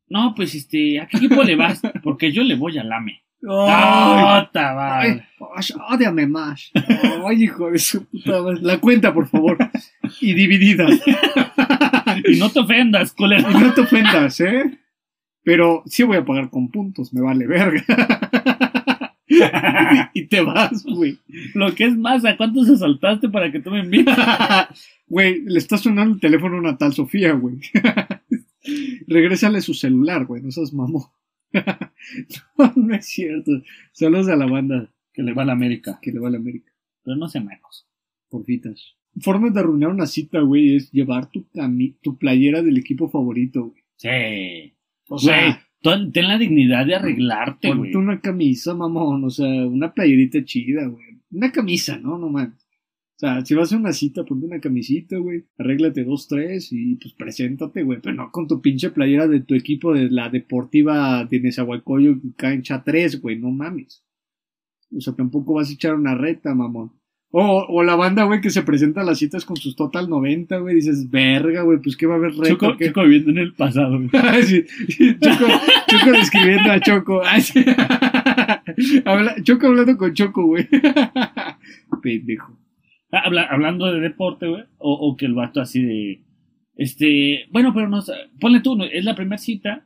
no, pues este, ¿a qué equipo le vas? Porque yo le voy al AME. Ay, ódiame más. Ay, hijo de su puta madre. La cuenta, por favor. Y dividida. Y no te ofendas, culero. Y no te ofendas, ¿eh? Pero sí voy a pagar con puntos, me vale verga. y te vas, güey. Lo que es más, ¿a cuántos asaltaste para que tú me invites? Güey, le está sonando el teléfono a una tal Sofía, güey. Regrésale su celular, güey, no seas mamón. no, no es cierto. Saludos a la banda Que le va a la América. que le va a la América. Pero no se mecos. Porfitas. Formas de arruinar una cita, güey, es llevar tu, tu playera del equipo favorito, güey. Sí. O sea, ten la dignidad de arreglarte, güey. ponte una camisa, mamón. O sea, una playerita chida, güey. Una camisa, ¿no? No mames. O sea, si vas a una cita, ponte una camisita, güey. Arréglate dos, tres y pues preséntate, güey. Pero no con tu pinche playera de tu equipo de la deportiva de Nezahualcóyotl cancha 3, güey. No mames. O sea, tampoco vas a echar una reta, mamón. O, o la banda, güey, que se presenta a las citas con sus Total 90, güey. Dices, verga, güey, pues qué va a haber reta. Choco. Choco viviendo en el pasado, güey. Sí, sí, Choco, Choco describiendo a Choco. Ay, sí. Habla- Choco hablando con Choco, güey. Pendejo. Habla- hablando de deporte, güey. O, o que el vato así de. Este. Bueno, pero no. Ponle tú, es la primera cita.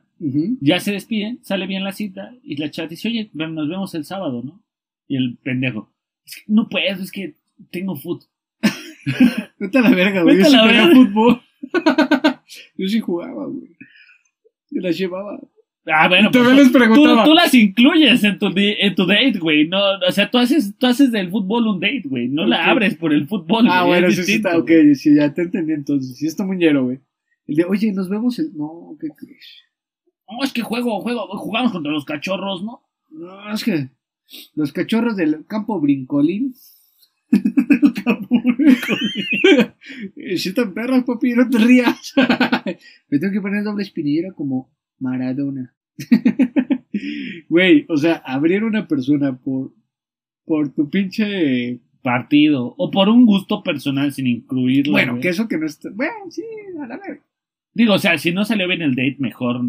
Ya se despiden, sale bien la cita. Y la chat dice, oye, nos vemos el sábado, ¿no? Y el pendejo. Es que no puedo, es que tengo foot. Vete a la verga, güey. Yo Vete a sí la verga. fútbol. Yo sí jugaba, güey. Yo las llevaba. Ah, bueno, pues, les preguntaba. Tú, tú las incluyes en tu, en tu date, güey. No, o sea, tú haces, tú haces del fútbol un date, güey. No la abres por el fútbol. Ah, güey, bueno, es sí, está, ok, sí, ya te entendí entonces. Sí está muñero, güey. El de, oye, nos vemos el. No, ¿qué crees? No, es que juego, juego, jugamos contra los cachorros, ¿no? No, es que los cachorros del campo brincolín. Eh, Sí están perras, papi, no te rías. Me tengo que poner doble espinillera como Maradona. Güey, o sea, abrir una persona por, por tu pinche... Partido. O por un gusto personal sin incluirlo. Bueno, güey. que eso que no está... Bueno, sí, a la verga. Digo, o sea, si no salió bien el date, mejor.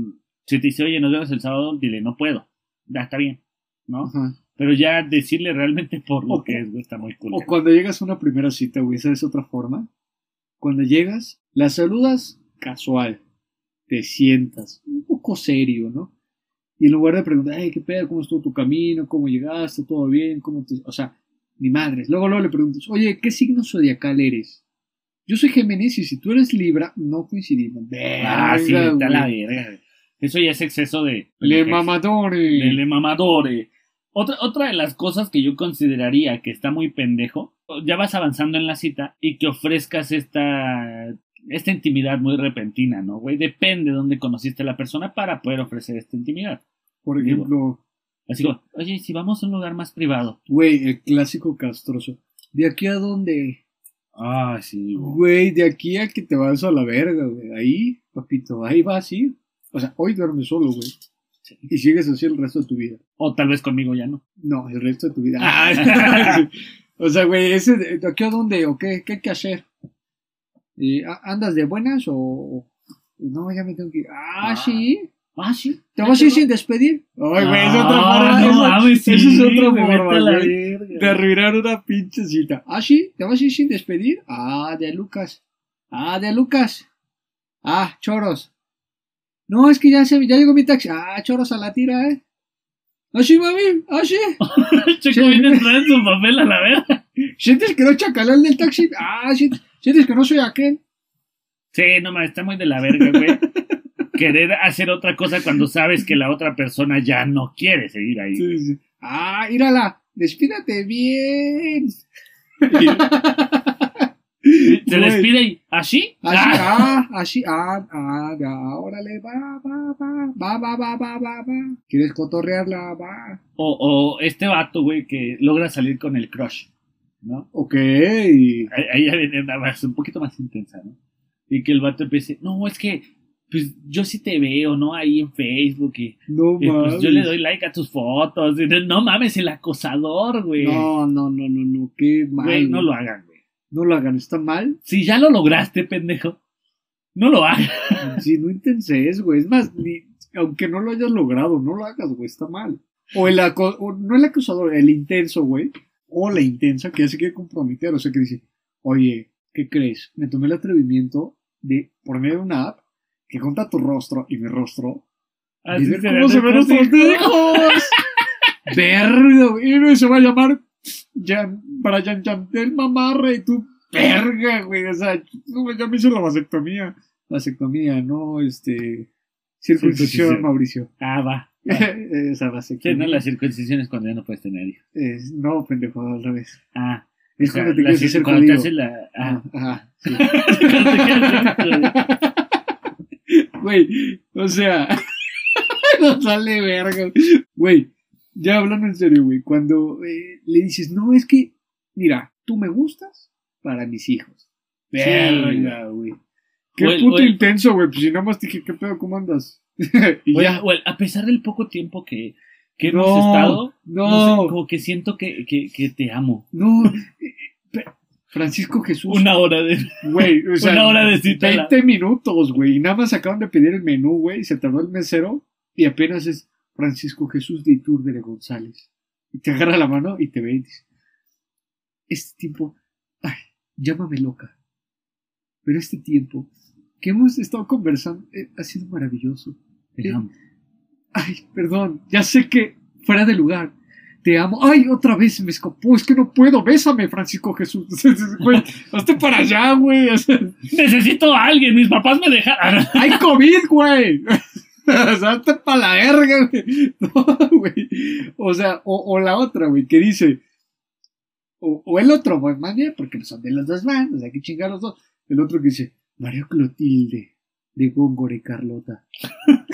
Si te dice, oye, nos vemos el sábado, dile, no puedo. Ya está bien, ¿no? Ajá. Pero ya decirle realmente por lo O- que es, güey, está muy cool. O cuando llegas a una primera cita, güey, ¿sabes otra forma? Cuando llegas, la saludas casual, te sientas, un poco serio, ¿no? Y en lugar de preguntar, ay, ¿qué pedo? ¿Cómo estuvo tu camino? ¿Cómo llegaste? ¿Todo bien? ¿Cómo te...? O sea, ni madres. Luego, luego le preguntas, oye, ¿qué signo zodiacal eres? Yo soy Géminis y si tú eres Libra, no coincidimos. Ah, sí, Verga, está la verga. Eso ya es exceso de. Le mamadore. de le mamadore. Otra, otra de las cosas que yo consideraría que está muy pendejo, ya vas avanzando en la cita y que ofrezcas esta, esta intimidad muy repentina, ¿no, güey? Depende de dónde conociste a la persona para poder ofrecer esta intimidad. Por ejemplo, Así como, oye, si vamos a un lugar más privado. güey, el clásico castroso. ¿De aquí a dónde? Ah, sí, güey. Güey, de aquí a que te vas a la verga, güey. Ahí, papito, ahí vas así. O sea, hoy duermes solo, güey. Y sigues así el resto de tu vida. O tal vez conmigo ya no. No, el resto de tu vida. Ah. o sea, güey, ese de, ¿de aquí a dónde? ¿O qué, qué hay que hacer? ¿a- ¿Andas de buenas o...? No, ya me tengo que ir. Ah, Ah. sí. Ah, sí. ¿Te vas a ir sin despedir? Ay, güey, es otra Ah, forma. no eso- mames, sí, eso es otra forma, güey. De arruinar una pinche cita. Ah, sí, ¿te vas a ir sin despedir? Ah, de Lucas. Ah, de Lucas. Ah, choros. No, es que ya se, ya llegó mi taxi. Ah, choros a la tira, eh. Ah, sí, mami. Ah, sí. Checo viene a en su papel a la verga. ¿Sientes que no chacalán del taxi? Ah. ¿Sientes que no soy aquel? Sí, no mames, está muy de la verga, güey. Querer hacer otra cosa cuando sabes que la otra persona ya no quiere seguir ahí. Sí, sí. Ah, mírala. Despídate bien. Se Güey. despide y. ¿Así? Así, Ah, ah, así, ah, ah, ya, órale, va, va, va, va, va, va, va, va, va. ¿Quieres cotorrearla? Va. O, o este vato, güey, que logra salir con el crush, ¿no? Ok. Ahí ya viene una más, un poquito más intensa, ¿no? Y que el vato empiece, no, es que, pues yo sí te veo, ¿no? Ahí en Facebook y, No y, pues yo le doy like a tus fotos. Y, no mames, el acosador, güey. No, no, no, no, no, qué mal. Güey, no lo hagan. No lo hagan, está mal. Si ya lo lograste, pendejo, no lo hagan. Sí, no intenses, güey. Es más, ni, aunque no lo hayas logrado, no lo hagas, güey, está mal. O el o no el acusador, el intenso, güey. O la intensa que ya se quiere comprometer. O sea, que dice, oye, ¿qué crees? Me tomé el atrevimiento de, por medio de una app, que conta tu rostro y mi rostro. Así y ver cómo se ven nuestros hijos. Verga, güey. Y se va a llamar Jan, Brian Chantel Mamarre y tú, verga, güey. O sea, ya me hizo la vasectomía. Vasectomía, no, este. Circuncisión, Circuncisión. Mauricio. Ah, va. Esa Sí, vasectomía. no, la circuncisión es cuando ya no puedes tener hijos. Es- no, pendejo, al revés. Ah. Es o sea, cuando te quieres hacer cuando te hace la... Ah. Ajá, sí. Güey, o sea, no sale verga. Güey, ya hablando en serio, güey, cuando eh, le dices, no, es que, mira, tú me gustas para mis hijos. Verga, güey. Qué puto intenso, güey. Pues si nada más te dije, ¿qué pedo? ¿Cómo andas? y ya. a pesar del poco tiempo que, que No, hemos estado, no. no sé, como que siento que, que, que te amo. No, Francisco Jesús. Una hora de... Güey, o sea, una hora de cita. 20 minutos, güey. Y nada más acaban de pedir el menú, güey. Se tardó el mesero. Y apenas es Francisco Jesús de Iturbide González. Y te agarra la mano y te ve y dice: Este tiempo, ay, llámame loca. Pero este tiempo que hemos estado conversando eh, ha sido maravilloso. Te amo. Ay, perdón, ya sé que fuera de lugar. te amo. Ay, otra vez me escapó, es que no puedo, bésame, Francisco Jesús. Güey, hazte para allá, güey. Necesito a alguien, mis papás me dejaron. hay COVID, güey. O sea, para la verga, güey. No, güey. O sea, o, o la otra, güey, que dice, o, o el otro, pues más bien, porque son de las dos bandas, hay que chingar los dos. El otro que dice, María Clotilde, de Góngora y Carlota.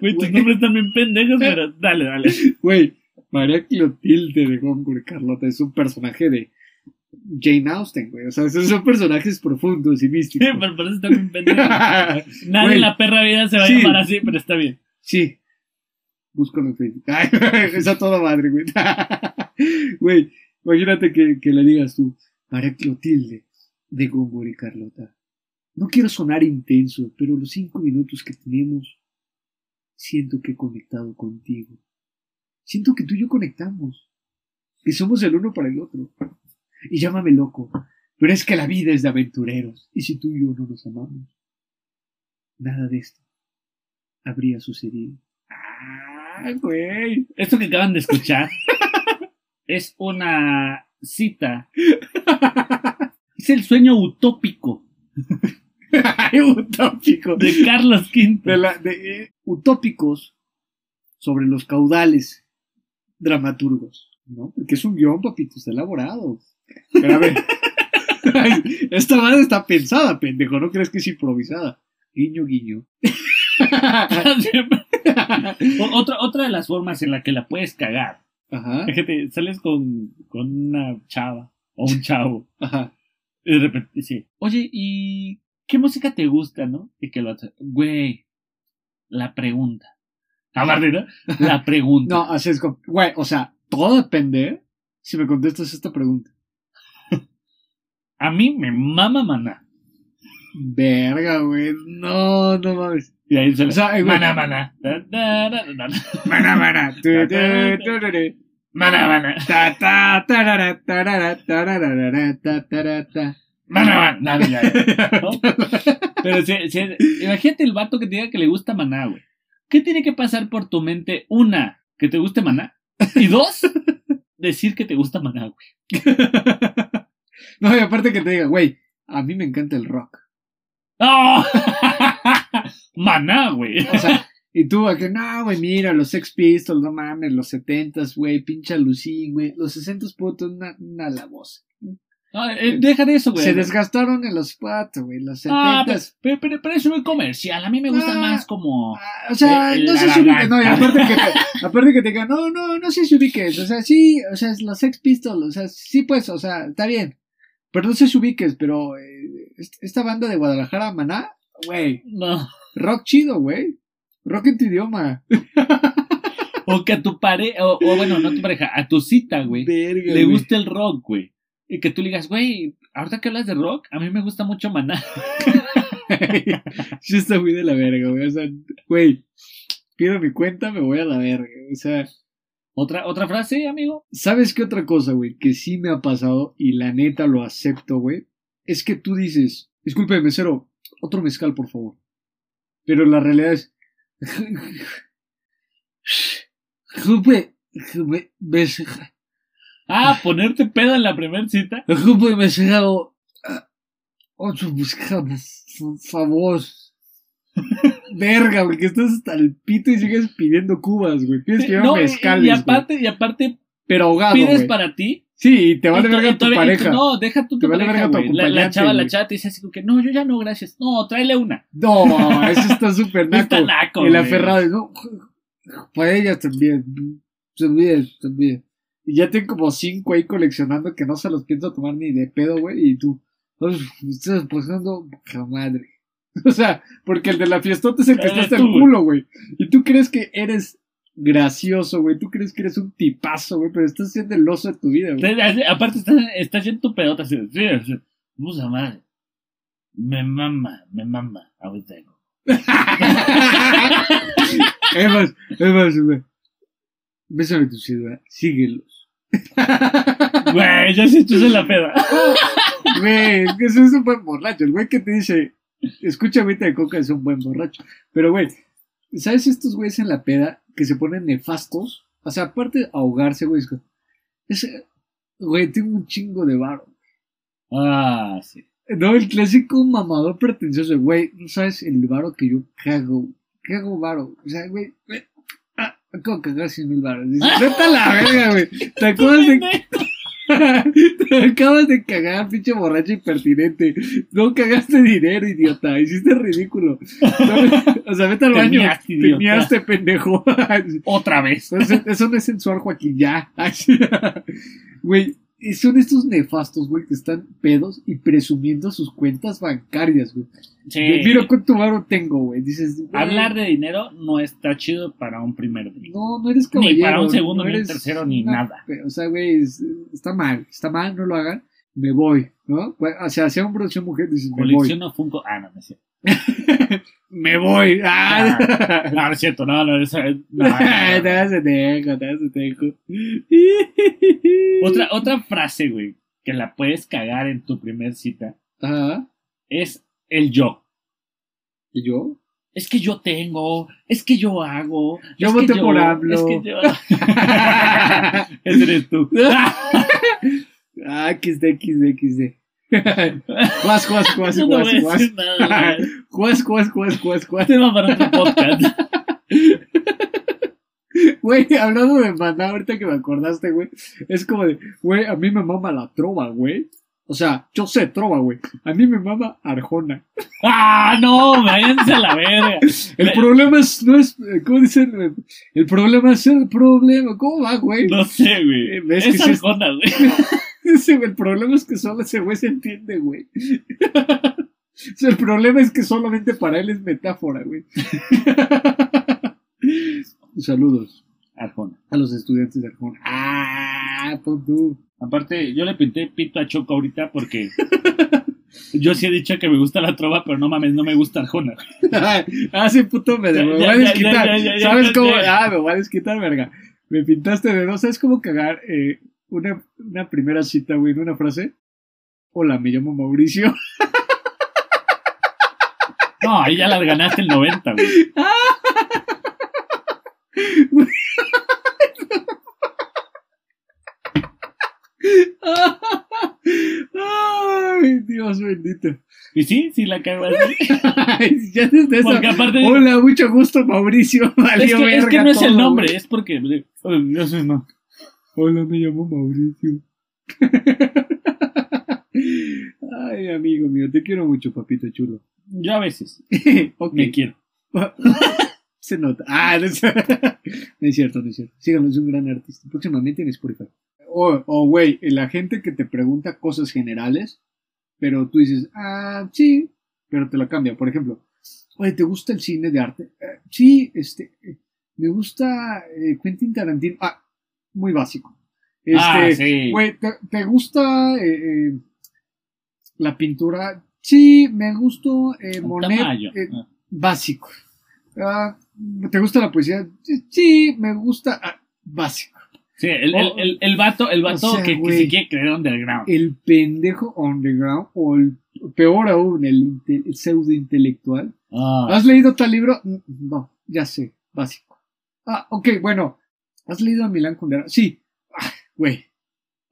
Güey, tus nombres también pendejos, pero dale, dale. Güey, María Clotilde de Góngora y Carlota es un personaje de Jane Austen, güey. O sea, esos son personajes profundos y Sí, místicos. pero por eso está bien pendejo. Nadie en la perra vida se va a Sí. llamar así, pero está bien. Sí. Búscalo en Facebook. Ay, es a toda madre, güey. Güey, imagínate que, que le digas tú, María Clotilde de Góngora y Carlota. No quiero sonar intenso, pero los cinco minutos que tenemos, siento que he conectado contigo. Siento que tú y yo conectamos. Que somos el uno para el otro. Y llámame loco, pero es que la vida es de aventureros. Y si tú y yo no nos amamos, nada de esto habría sucedido. Ah, güey. Esto que acaban de escuchar es una cita. Es el sueño utópico utópico. de Carlos V. De la- de, eh, utópicos sobre los caudales dramaturgos, ¿no? Porque es un guion, papito, está elaborado. Pero a ver, esta madre está pensada, pendejo, ¿no crees que es improvisada? Guiño, guiño. Otra, otra de las formas en la que la puedes cagar. Ajá, Fíjate, sales con, con una chava o un chavo ajá. y de repente dice, oye, ¿y qué música te gusta, no? Y que lo hace, güey, la pregunta. Aparte, ¿no? La pregunta. No, así es como, güey, o sea, todo depende si me contestas esta pregunta. A mí me mama maná. Verga, güey, no, no mames. Y ahí sea, güey. maná, maná. Tu, tu. Maná, maná. Ta, ta, tarara, tarara, tararara, ta, tarara, ta. Maná, maná. No, ya, ya. ¿No? Pero si, si- imagínate el vato que te diga que le gusta maná, güey. ¿Qué tiene que pasar por tu mente? Una, que te guste maná. Y dos, decir que te gusta maná, güey. No, y aparte que te diga, güey, a mí me encanta el rock. ¡Oh! maná, güey. O sea, y tú, a que no, güey, mira, los Sex Pistols, no mames, los setentas, güey, pincha Lucín, güey, los sesentas puto, una, una la voz. Eh, deja de eso, güey. Se desgastaron en los cuatro, güey, los Ah, pero, pero, pero- pero es muy comercial. A mí me gusta Ah. más como. Ah, o sea, no sé si ubiques, no, y aparte que te, aparte que te digan, no, no, no sé si ubiques, o sea, sí, o sea, los Sex Pistols, o sea, sí, pues, o sea, está bien, pero no sé si ubiques, pero eh, est- esta banda de Guadalajara, Maná, güey, No. rock chido, güey, rock en tu idioma, O que a tu pareja. O, o bueno, no a tu pareja, a tu cita, güey. Le gusta el rock, güey. Y que tú le digas, güey, ahorita que hablas de rock, a mí me gusta mucho maná. sí está muy de la verga, güey, o sea, güey, pido mi cuenta, me voy a la verga, o sea, ¿Otra, otra frase, amigo? ¿Sabes qué otra cosa, güey? Que sí me ha pasado y la neta lo acepto, güey. Es que tú dices, disculpe, mesero, otro mezcal, por favor. Pero la realidad es... Ah, ponerte pedo en la primera cita. mesero, ah, otro mezcal, por favor. Verga, güey, que estás hasta el pito y sigues pidiendo cubas, güey. Tienes que llevar No, mezcales, y, aparte, y aparte, Pero ahogado, pides güey. para ti. Sí, y te vale y verga y tu todavía- pareja. No, deja tú Te tu vale pareja, verga tu. La, la chava, la güey. chava te dice así como que, no, yo ya no, gracias. No, tráele una. No, eso está súper naco. Está naco, El aferrado, no. Para ellas también. También, también. Y ya tengo como cinco ahí coleccionando que no se los pienso tomar ni de pedo, güey. Y tú, "Ay, me estás pasando madre. O sea, porque el de la fiestota es el que está hasta tú, el culo, güey. Y tú crees que eres gracioso, güey. Tú crees que eres un tipazo, güey. Pero estás siendo el oso de tu vida, güey. Aparte, estás, estás en tu pedota. Así, sí, sí. Puta madre. Me mama, me mama. Ahorita digo. Es más, es más, güey. Bésame tu ciudad. Síguelos. Güey, ya se en la peda. Güey, es que eso es un buen borracho. El güey que te dice, escucha agüita de coca es un buen borracho. Pero, güey, ¿sabes estos güeyes en la peda que se ponen nefastos O sea, aparte de ahogarse, güey, es, güey, tengo un chingo de varo. Ah, sí. No, el clásico mamador pretencioso, güey, no sabes el varo que yo cago, cago varo. O sea, güey, güey, ah, acabo de cagar 100 mil varos. Vete a la verga, güey. Te acabas de, acabas de cagar, pinche borracho impertinente. No cagaste dinero, idiota. Hiciste ridículo. No, o sea, vete al baño. miaste, Te idiota. miaste, pendejo. Otra vez. Eso, eso no es sensual, Joaquín, ya. Güey, son estos nefastos, güey, que están pedos y presumiendo sus cuentas bancarias, güey. Sí. Mira cuánto varo tengo, güey. Dices, güey, Hablar de dinero no está chido para un primer día. No, no eres Ni caballero. para un segundo, no ni un tercero, ni nada. O sea, güey, es- está mal, está mal, no lo hagan. Me voy, ¿no? O sea, sea hombre o sea mujer, dices, me voy. Funko. Ah, no, no es cierto. Me voy. Ah. No, no es cierto. No, no, es- no, no, no. Te dejo, te dejo. Otra, otra frase, güey, que la puedes cagar en tu primer cita Ajá. es el yo. ¿Y yo? Es que yo tengo, es que yo hago. Yo voté por AMLO. Es que yo. Ese eres tú. ah, XD, XD, XD. Juas, juas, juas, no juas, juas. Juas, juas, juas, juas, juas. Tema para otro podcast. Güey, hablando de maná, ahorita que me acordaste, güey, es como de, güey, a mí me mama la trova, güey. O sea, yo sé trova, güey. A mí me mama Arjona. ¡Ah, no! Váyanse a la verga. El problema es, no es, ¿cómo dicen? El problema es el problema. ¿Cómo va, güey? No sé, güey. Eh, Es que Arjona, güey. El problema es que solo ese güey se entiende, güey. O sea, el problema es que solamente para él es metáfora, güey. Saludos Arjona. a los estudiantes de Arjona. Ah, tú. Aparte, yo le pinté pito a Choco ahorita porque yo sí he dicho que me gusta la trova, pero no mames, no me gusta Arjona. ah, sí, puto, me, me voy a desquitar. ¿Sabes cómo? Ah, me voy a desquitar, verga. Me pintaste de dos. ¿Sabes cómo cagar eh, una, una primera cita, güey, en una frase? Hola, me llamo Mauricio. No, ahí ya las ganaste el 90, güey. Ay, Dios bendito. Y sí, sí la cago así. Ay, ya desde. Porque aparte. Hola, mucho gusto, Mauricio. es, que, es que verga no es el nombre, güey. es porque. eh, Yo soy no. Hola, me llamo Mauricio. Ay, amigo mío, te quiero mucho, papito chulo. Yo a veces me quiero. se nota. Ah, no es, no es cierto, no es cierto. Síganlo, es un gran artista. Próximamente en Spotify. O, o, güey, la gente que te pregunta cosas generales, pero tú dices, ah, sí, pero te la cambia. Por ejemplo, oye, ¿te gusta el cine de arte? "Eh, sí, este, eh, me gusta eh, Quentin Tarantino. Ah, muy básico. Este, ah, sí. Güey, ¿te, te gusta eh, eh, la pintura? Sí, me gustó eh, Monet. Ah. básico. Ah, ¿Te gusta la poesía? Sí, me gusta. ah, básico. Sí, el, el, o- el, el vato, el vato o sea, que, que güey. se quiere creer underground. El pendejo underground o el peor aún, el, pseudo intelectual. Ah, ¿Has leído tal libro? No, ya sé, básico. Ah, ok, bueno. ¿Has leído a Milán Kundera? Sí. Ah, güey.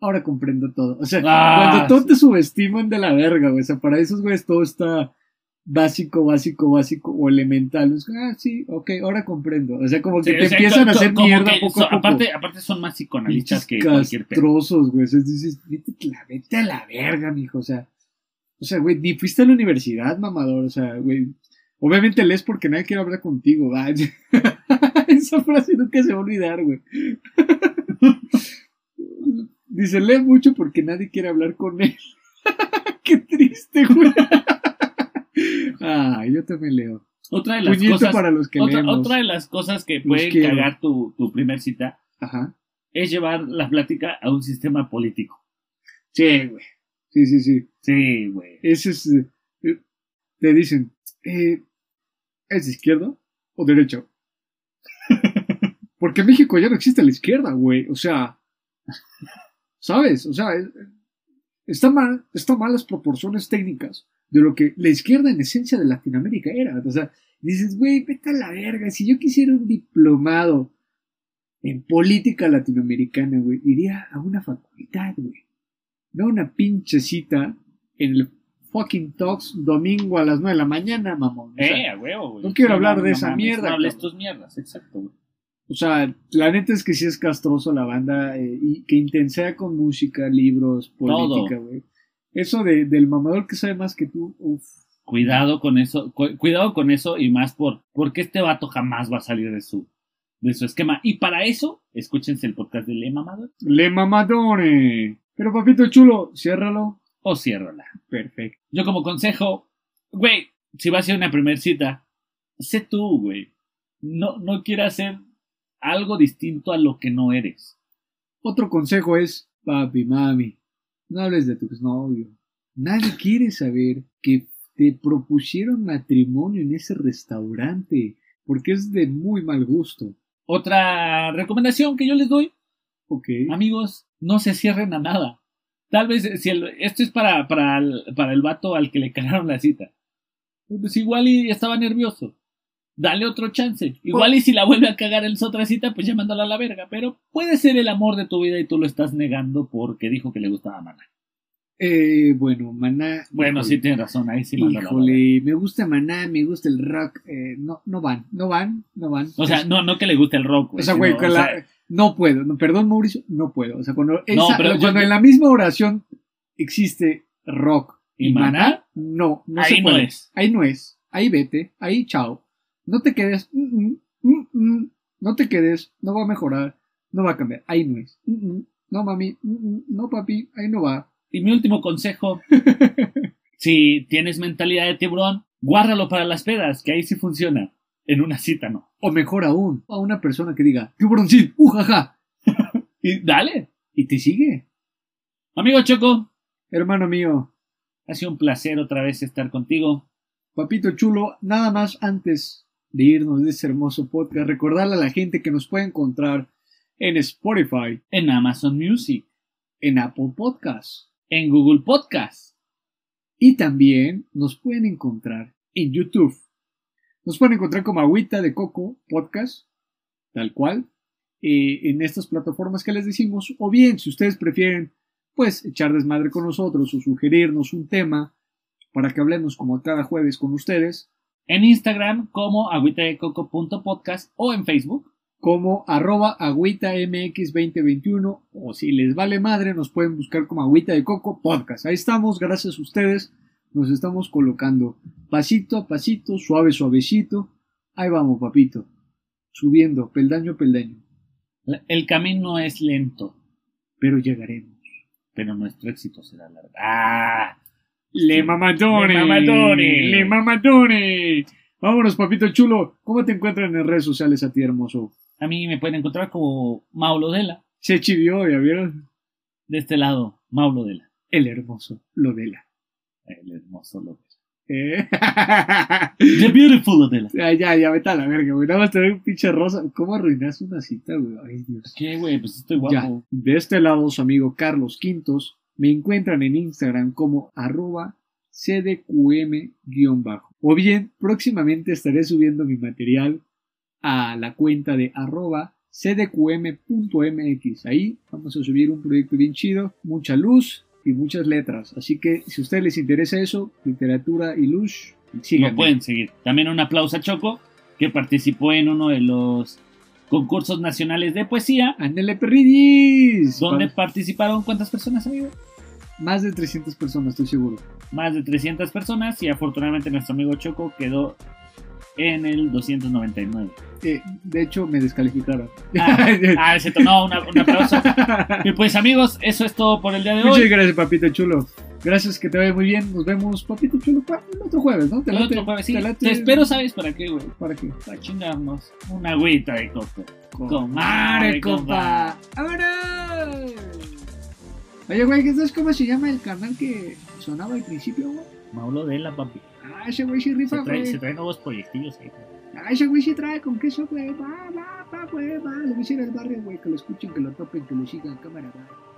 Ahora comprendo todo. O sea, Ah, cuando todos sí. te subestiman de la verga, güey. O sea, para esos güeyes todo está básico, básico, básico o elemental. Es, ah, sí, ok, ahora comprendo. O sea, como que sí, te o sea, empiezan a hacer mierda que poco a poco. Aparte, aparte son más psicoanalistas que cualquier castrosos, güey. O sea, dices, vete, a la- vete a la verga, mijo. O sea, o sea, güey, ni fuiste a la universidad, mamador. O sea, güey. Obviamente lees porque nadie quiere hablar contigo. ¿va? Esa frase nunca se va a olvidar, güey. Dice, lee mucho porque nadie quiere hablar con él. Qué triste, güey. Ah, yo también leo. Otra de las Puñito cosas, para los que otra, leemos. otra de las cosas que pueden cagar tu, tu primer cita Ajá. es llevar la plática a un sistema político. Sí, güey. Sí, sí, sí. Sí, güey. Ese es. eh, te dicen, eh, ¿es de izquierda o derecha? Porque en México ya no existe la izquierda, güey. O sea, ¿sabes? O sea, es- está mal, está mal las proporciones técnicas de lo que la izquierda en esencia de Latinoamérica era. O sea, dices, güey, vete a la verga. Si yo quisiera un diplomado en política latinoamericana, güey, iría a una facultad, güey. No una pinche cita en el fucking Talks domingo a las 9 de la mañana, mamón. O sea, Eh, a huevo, güey. no quiero hablar de no esa mierda, No hables tus mierdas, exacto, güey. O sea, la neta es que sí es castroso la banda eh, y que intensea con música, libros, política, güey. Eso de, del mamador que sabe más que tú, uff. Cuidado con eso, cu- cuidado con eso y más por porque este vato jamás va a salir de su de su esquema. Y para eso, escúchense el podcast de Le Mamador Le mamadone. Pero papito chulo, ciérralo. o ciérrala. Perfecto. Yo como consejo, güey, si vas a ir a una primer cita, sé tú, güey. No, no quieras hacer algo distinto a lo que no eres. Otro consejo es, papi, mami, no hables de tu exnovio. Nadie quiere saber que te propusieron matrimonio en ese restaurante, porque es de muy mal gusto. Otra recomendación que yo les doy, Ok. amigos, no se cierren a nada. Tal vez si el- esto es para, para, el, para el vato al que le cagaron la cita. Pues igual y estaba nervioso. Dale otro chance. Igual y si la vuelve a cagar en su otra cita, pues ya mándala a la verga. Pero puede ser el amor de tu vida y tú lo estás negando porque dijo que le gustaba Maná. Eh, bueno, Maná. Bueno, híjole. sí tienes razón, ahí sí. Híjole, me gusta Maná, me gusta el rock. eh, no, no van, no van, no van. O sea, no, no que le guste el rock, O sea, güey, sino, con o la- sea, no puedo. no, perdón, Mauricio, no puedo. O sea, cuando, esa- pero cuando yo- en la misma oración existe rock y, ¿Y maná, maná? no, no Ahí se no puede. es. Ahí no es. Ahí vete, ahí chao. No te quedes, mm, mm, mm, mm, no te quedes, no va a mejorar, no va a cambiar. Ahí no es. Mm, mm, no, mami, mm, mm, no, papi, ahí no va. Y mi último consejo, si tienes mentalidad de tiburón, guárdalo para las pedas, que ahí sí funciona. En una cita no. O mejor aún, a una persona que diga, tiburoncín, ujaja, Y dale. y te sigue. Amigo Choco, Hermano mío, ha sido un placer otra vez estar contigo. Papito chulo, nada más antes de irnos de este hermoso podcast, recordarle a la gente que nos puede encontrar en Spotify, En Amazon Music, en Apple Podcasts en Google Podcast, y también nos pueden encontrar en YouTube. Nos pueden encontrar como Agüita de Coco Podcast, tal cual, eh, en estas plataformas que les decimos, o bien si ustedes prefieren, pues echar desmadre con nosotros o sugerirnos un tema para que hablemos como cada jueves con ustedes, en Instagram como agüitadecoco.podcast o en Facebook. como arroba agüita mx 2021 o si les vale madre nos pueden buscar como agüita de coco podcast. Ahí estamos, gracias a ustedes nos estamos colocando pasito a pasito, suave suavecito. Ahí vamos, papito. Subiendo, peldaño a peldaño. El camino es lento, Pero llegaremos. pero nuestro éxito será largo. ¡Ah! Le mamadone. Le mamadone. Le mamadone. Vámonos, papito chulo. ¿Cómo te encuentran en redes sociales a ti, hermoso? A mí me pueden encontrar como Maulo Dela. Se chivió, ya vieron. De este lado, Maulo Dela. El hermoso, lo de la. El hermoso Lodela. ¿Eh? The Beautiful Lodela. Ya, ya, ya, vete a la verga, güey. Nada más tener un pinche rosa. ¿Cómo arruinaste una cita, güey? Ay, Dios. ¿Qué, güey? Pues estoy Ya. guapo. De este lado, su amigo Carlos Quintos. Me encuentran en Instagram como arroba cdqm-bajo. O bien, próximamente estaré subiendo mi material a la cuenta de arroba cdqm.mx. Ahí vamos a subir un proyecto bien chido, mucha luz y muchas letras. Así que si a ustedes les interesa eso, literatura y luz, síganme. Lo pueden seguir. También un aplauso a Choco, que participó en uno de los concursos nacionales de poesía. ¡Ándale, perrillis! ¿Dónde Pa- participaron cuántas personas, amigo? Más de 300 personas, estoy seguro. Más de 300 personas y afortunadamente nuestro amigo Choco quedó en el 299. Eh, de hecho, me descalificaron. Ah, ah, se no, una- un aplauso. Y pues amigos, eso es todo por el día de Muchas hoy. gracias, papito chulo. Gracias, que te vaya muy bien. Nos vemos, papito chulo, el otro jueves, ¿no? ¿Te El late? otro jueves, sí. ¿Te late? Te espero, ¿sabes para qué, güey? ¿Para qué? Para chingarnos una agüita de coco. Madre, compa. ¡Vámonos! Oye, güey, ¿qué sabes cómo se llama el canal que sonaba al principio, güey? Maulo de la papi. Ah, ese güey sí rifa, Se trae, güey. se trae nuevos proyectillos ahí. güey. Ah, ese güey sí trae con queso, güey. Va, va, va, güey, va. Le voy a al barrio, güey, que lo escuchen, que lo topen, que lo sigan, cámara, va.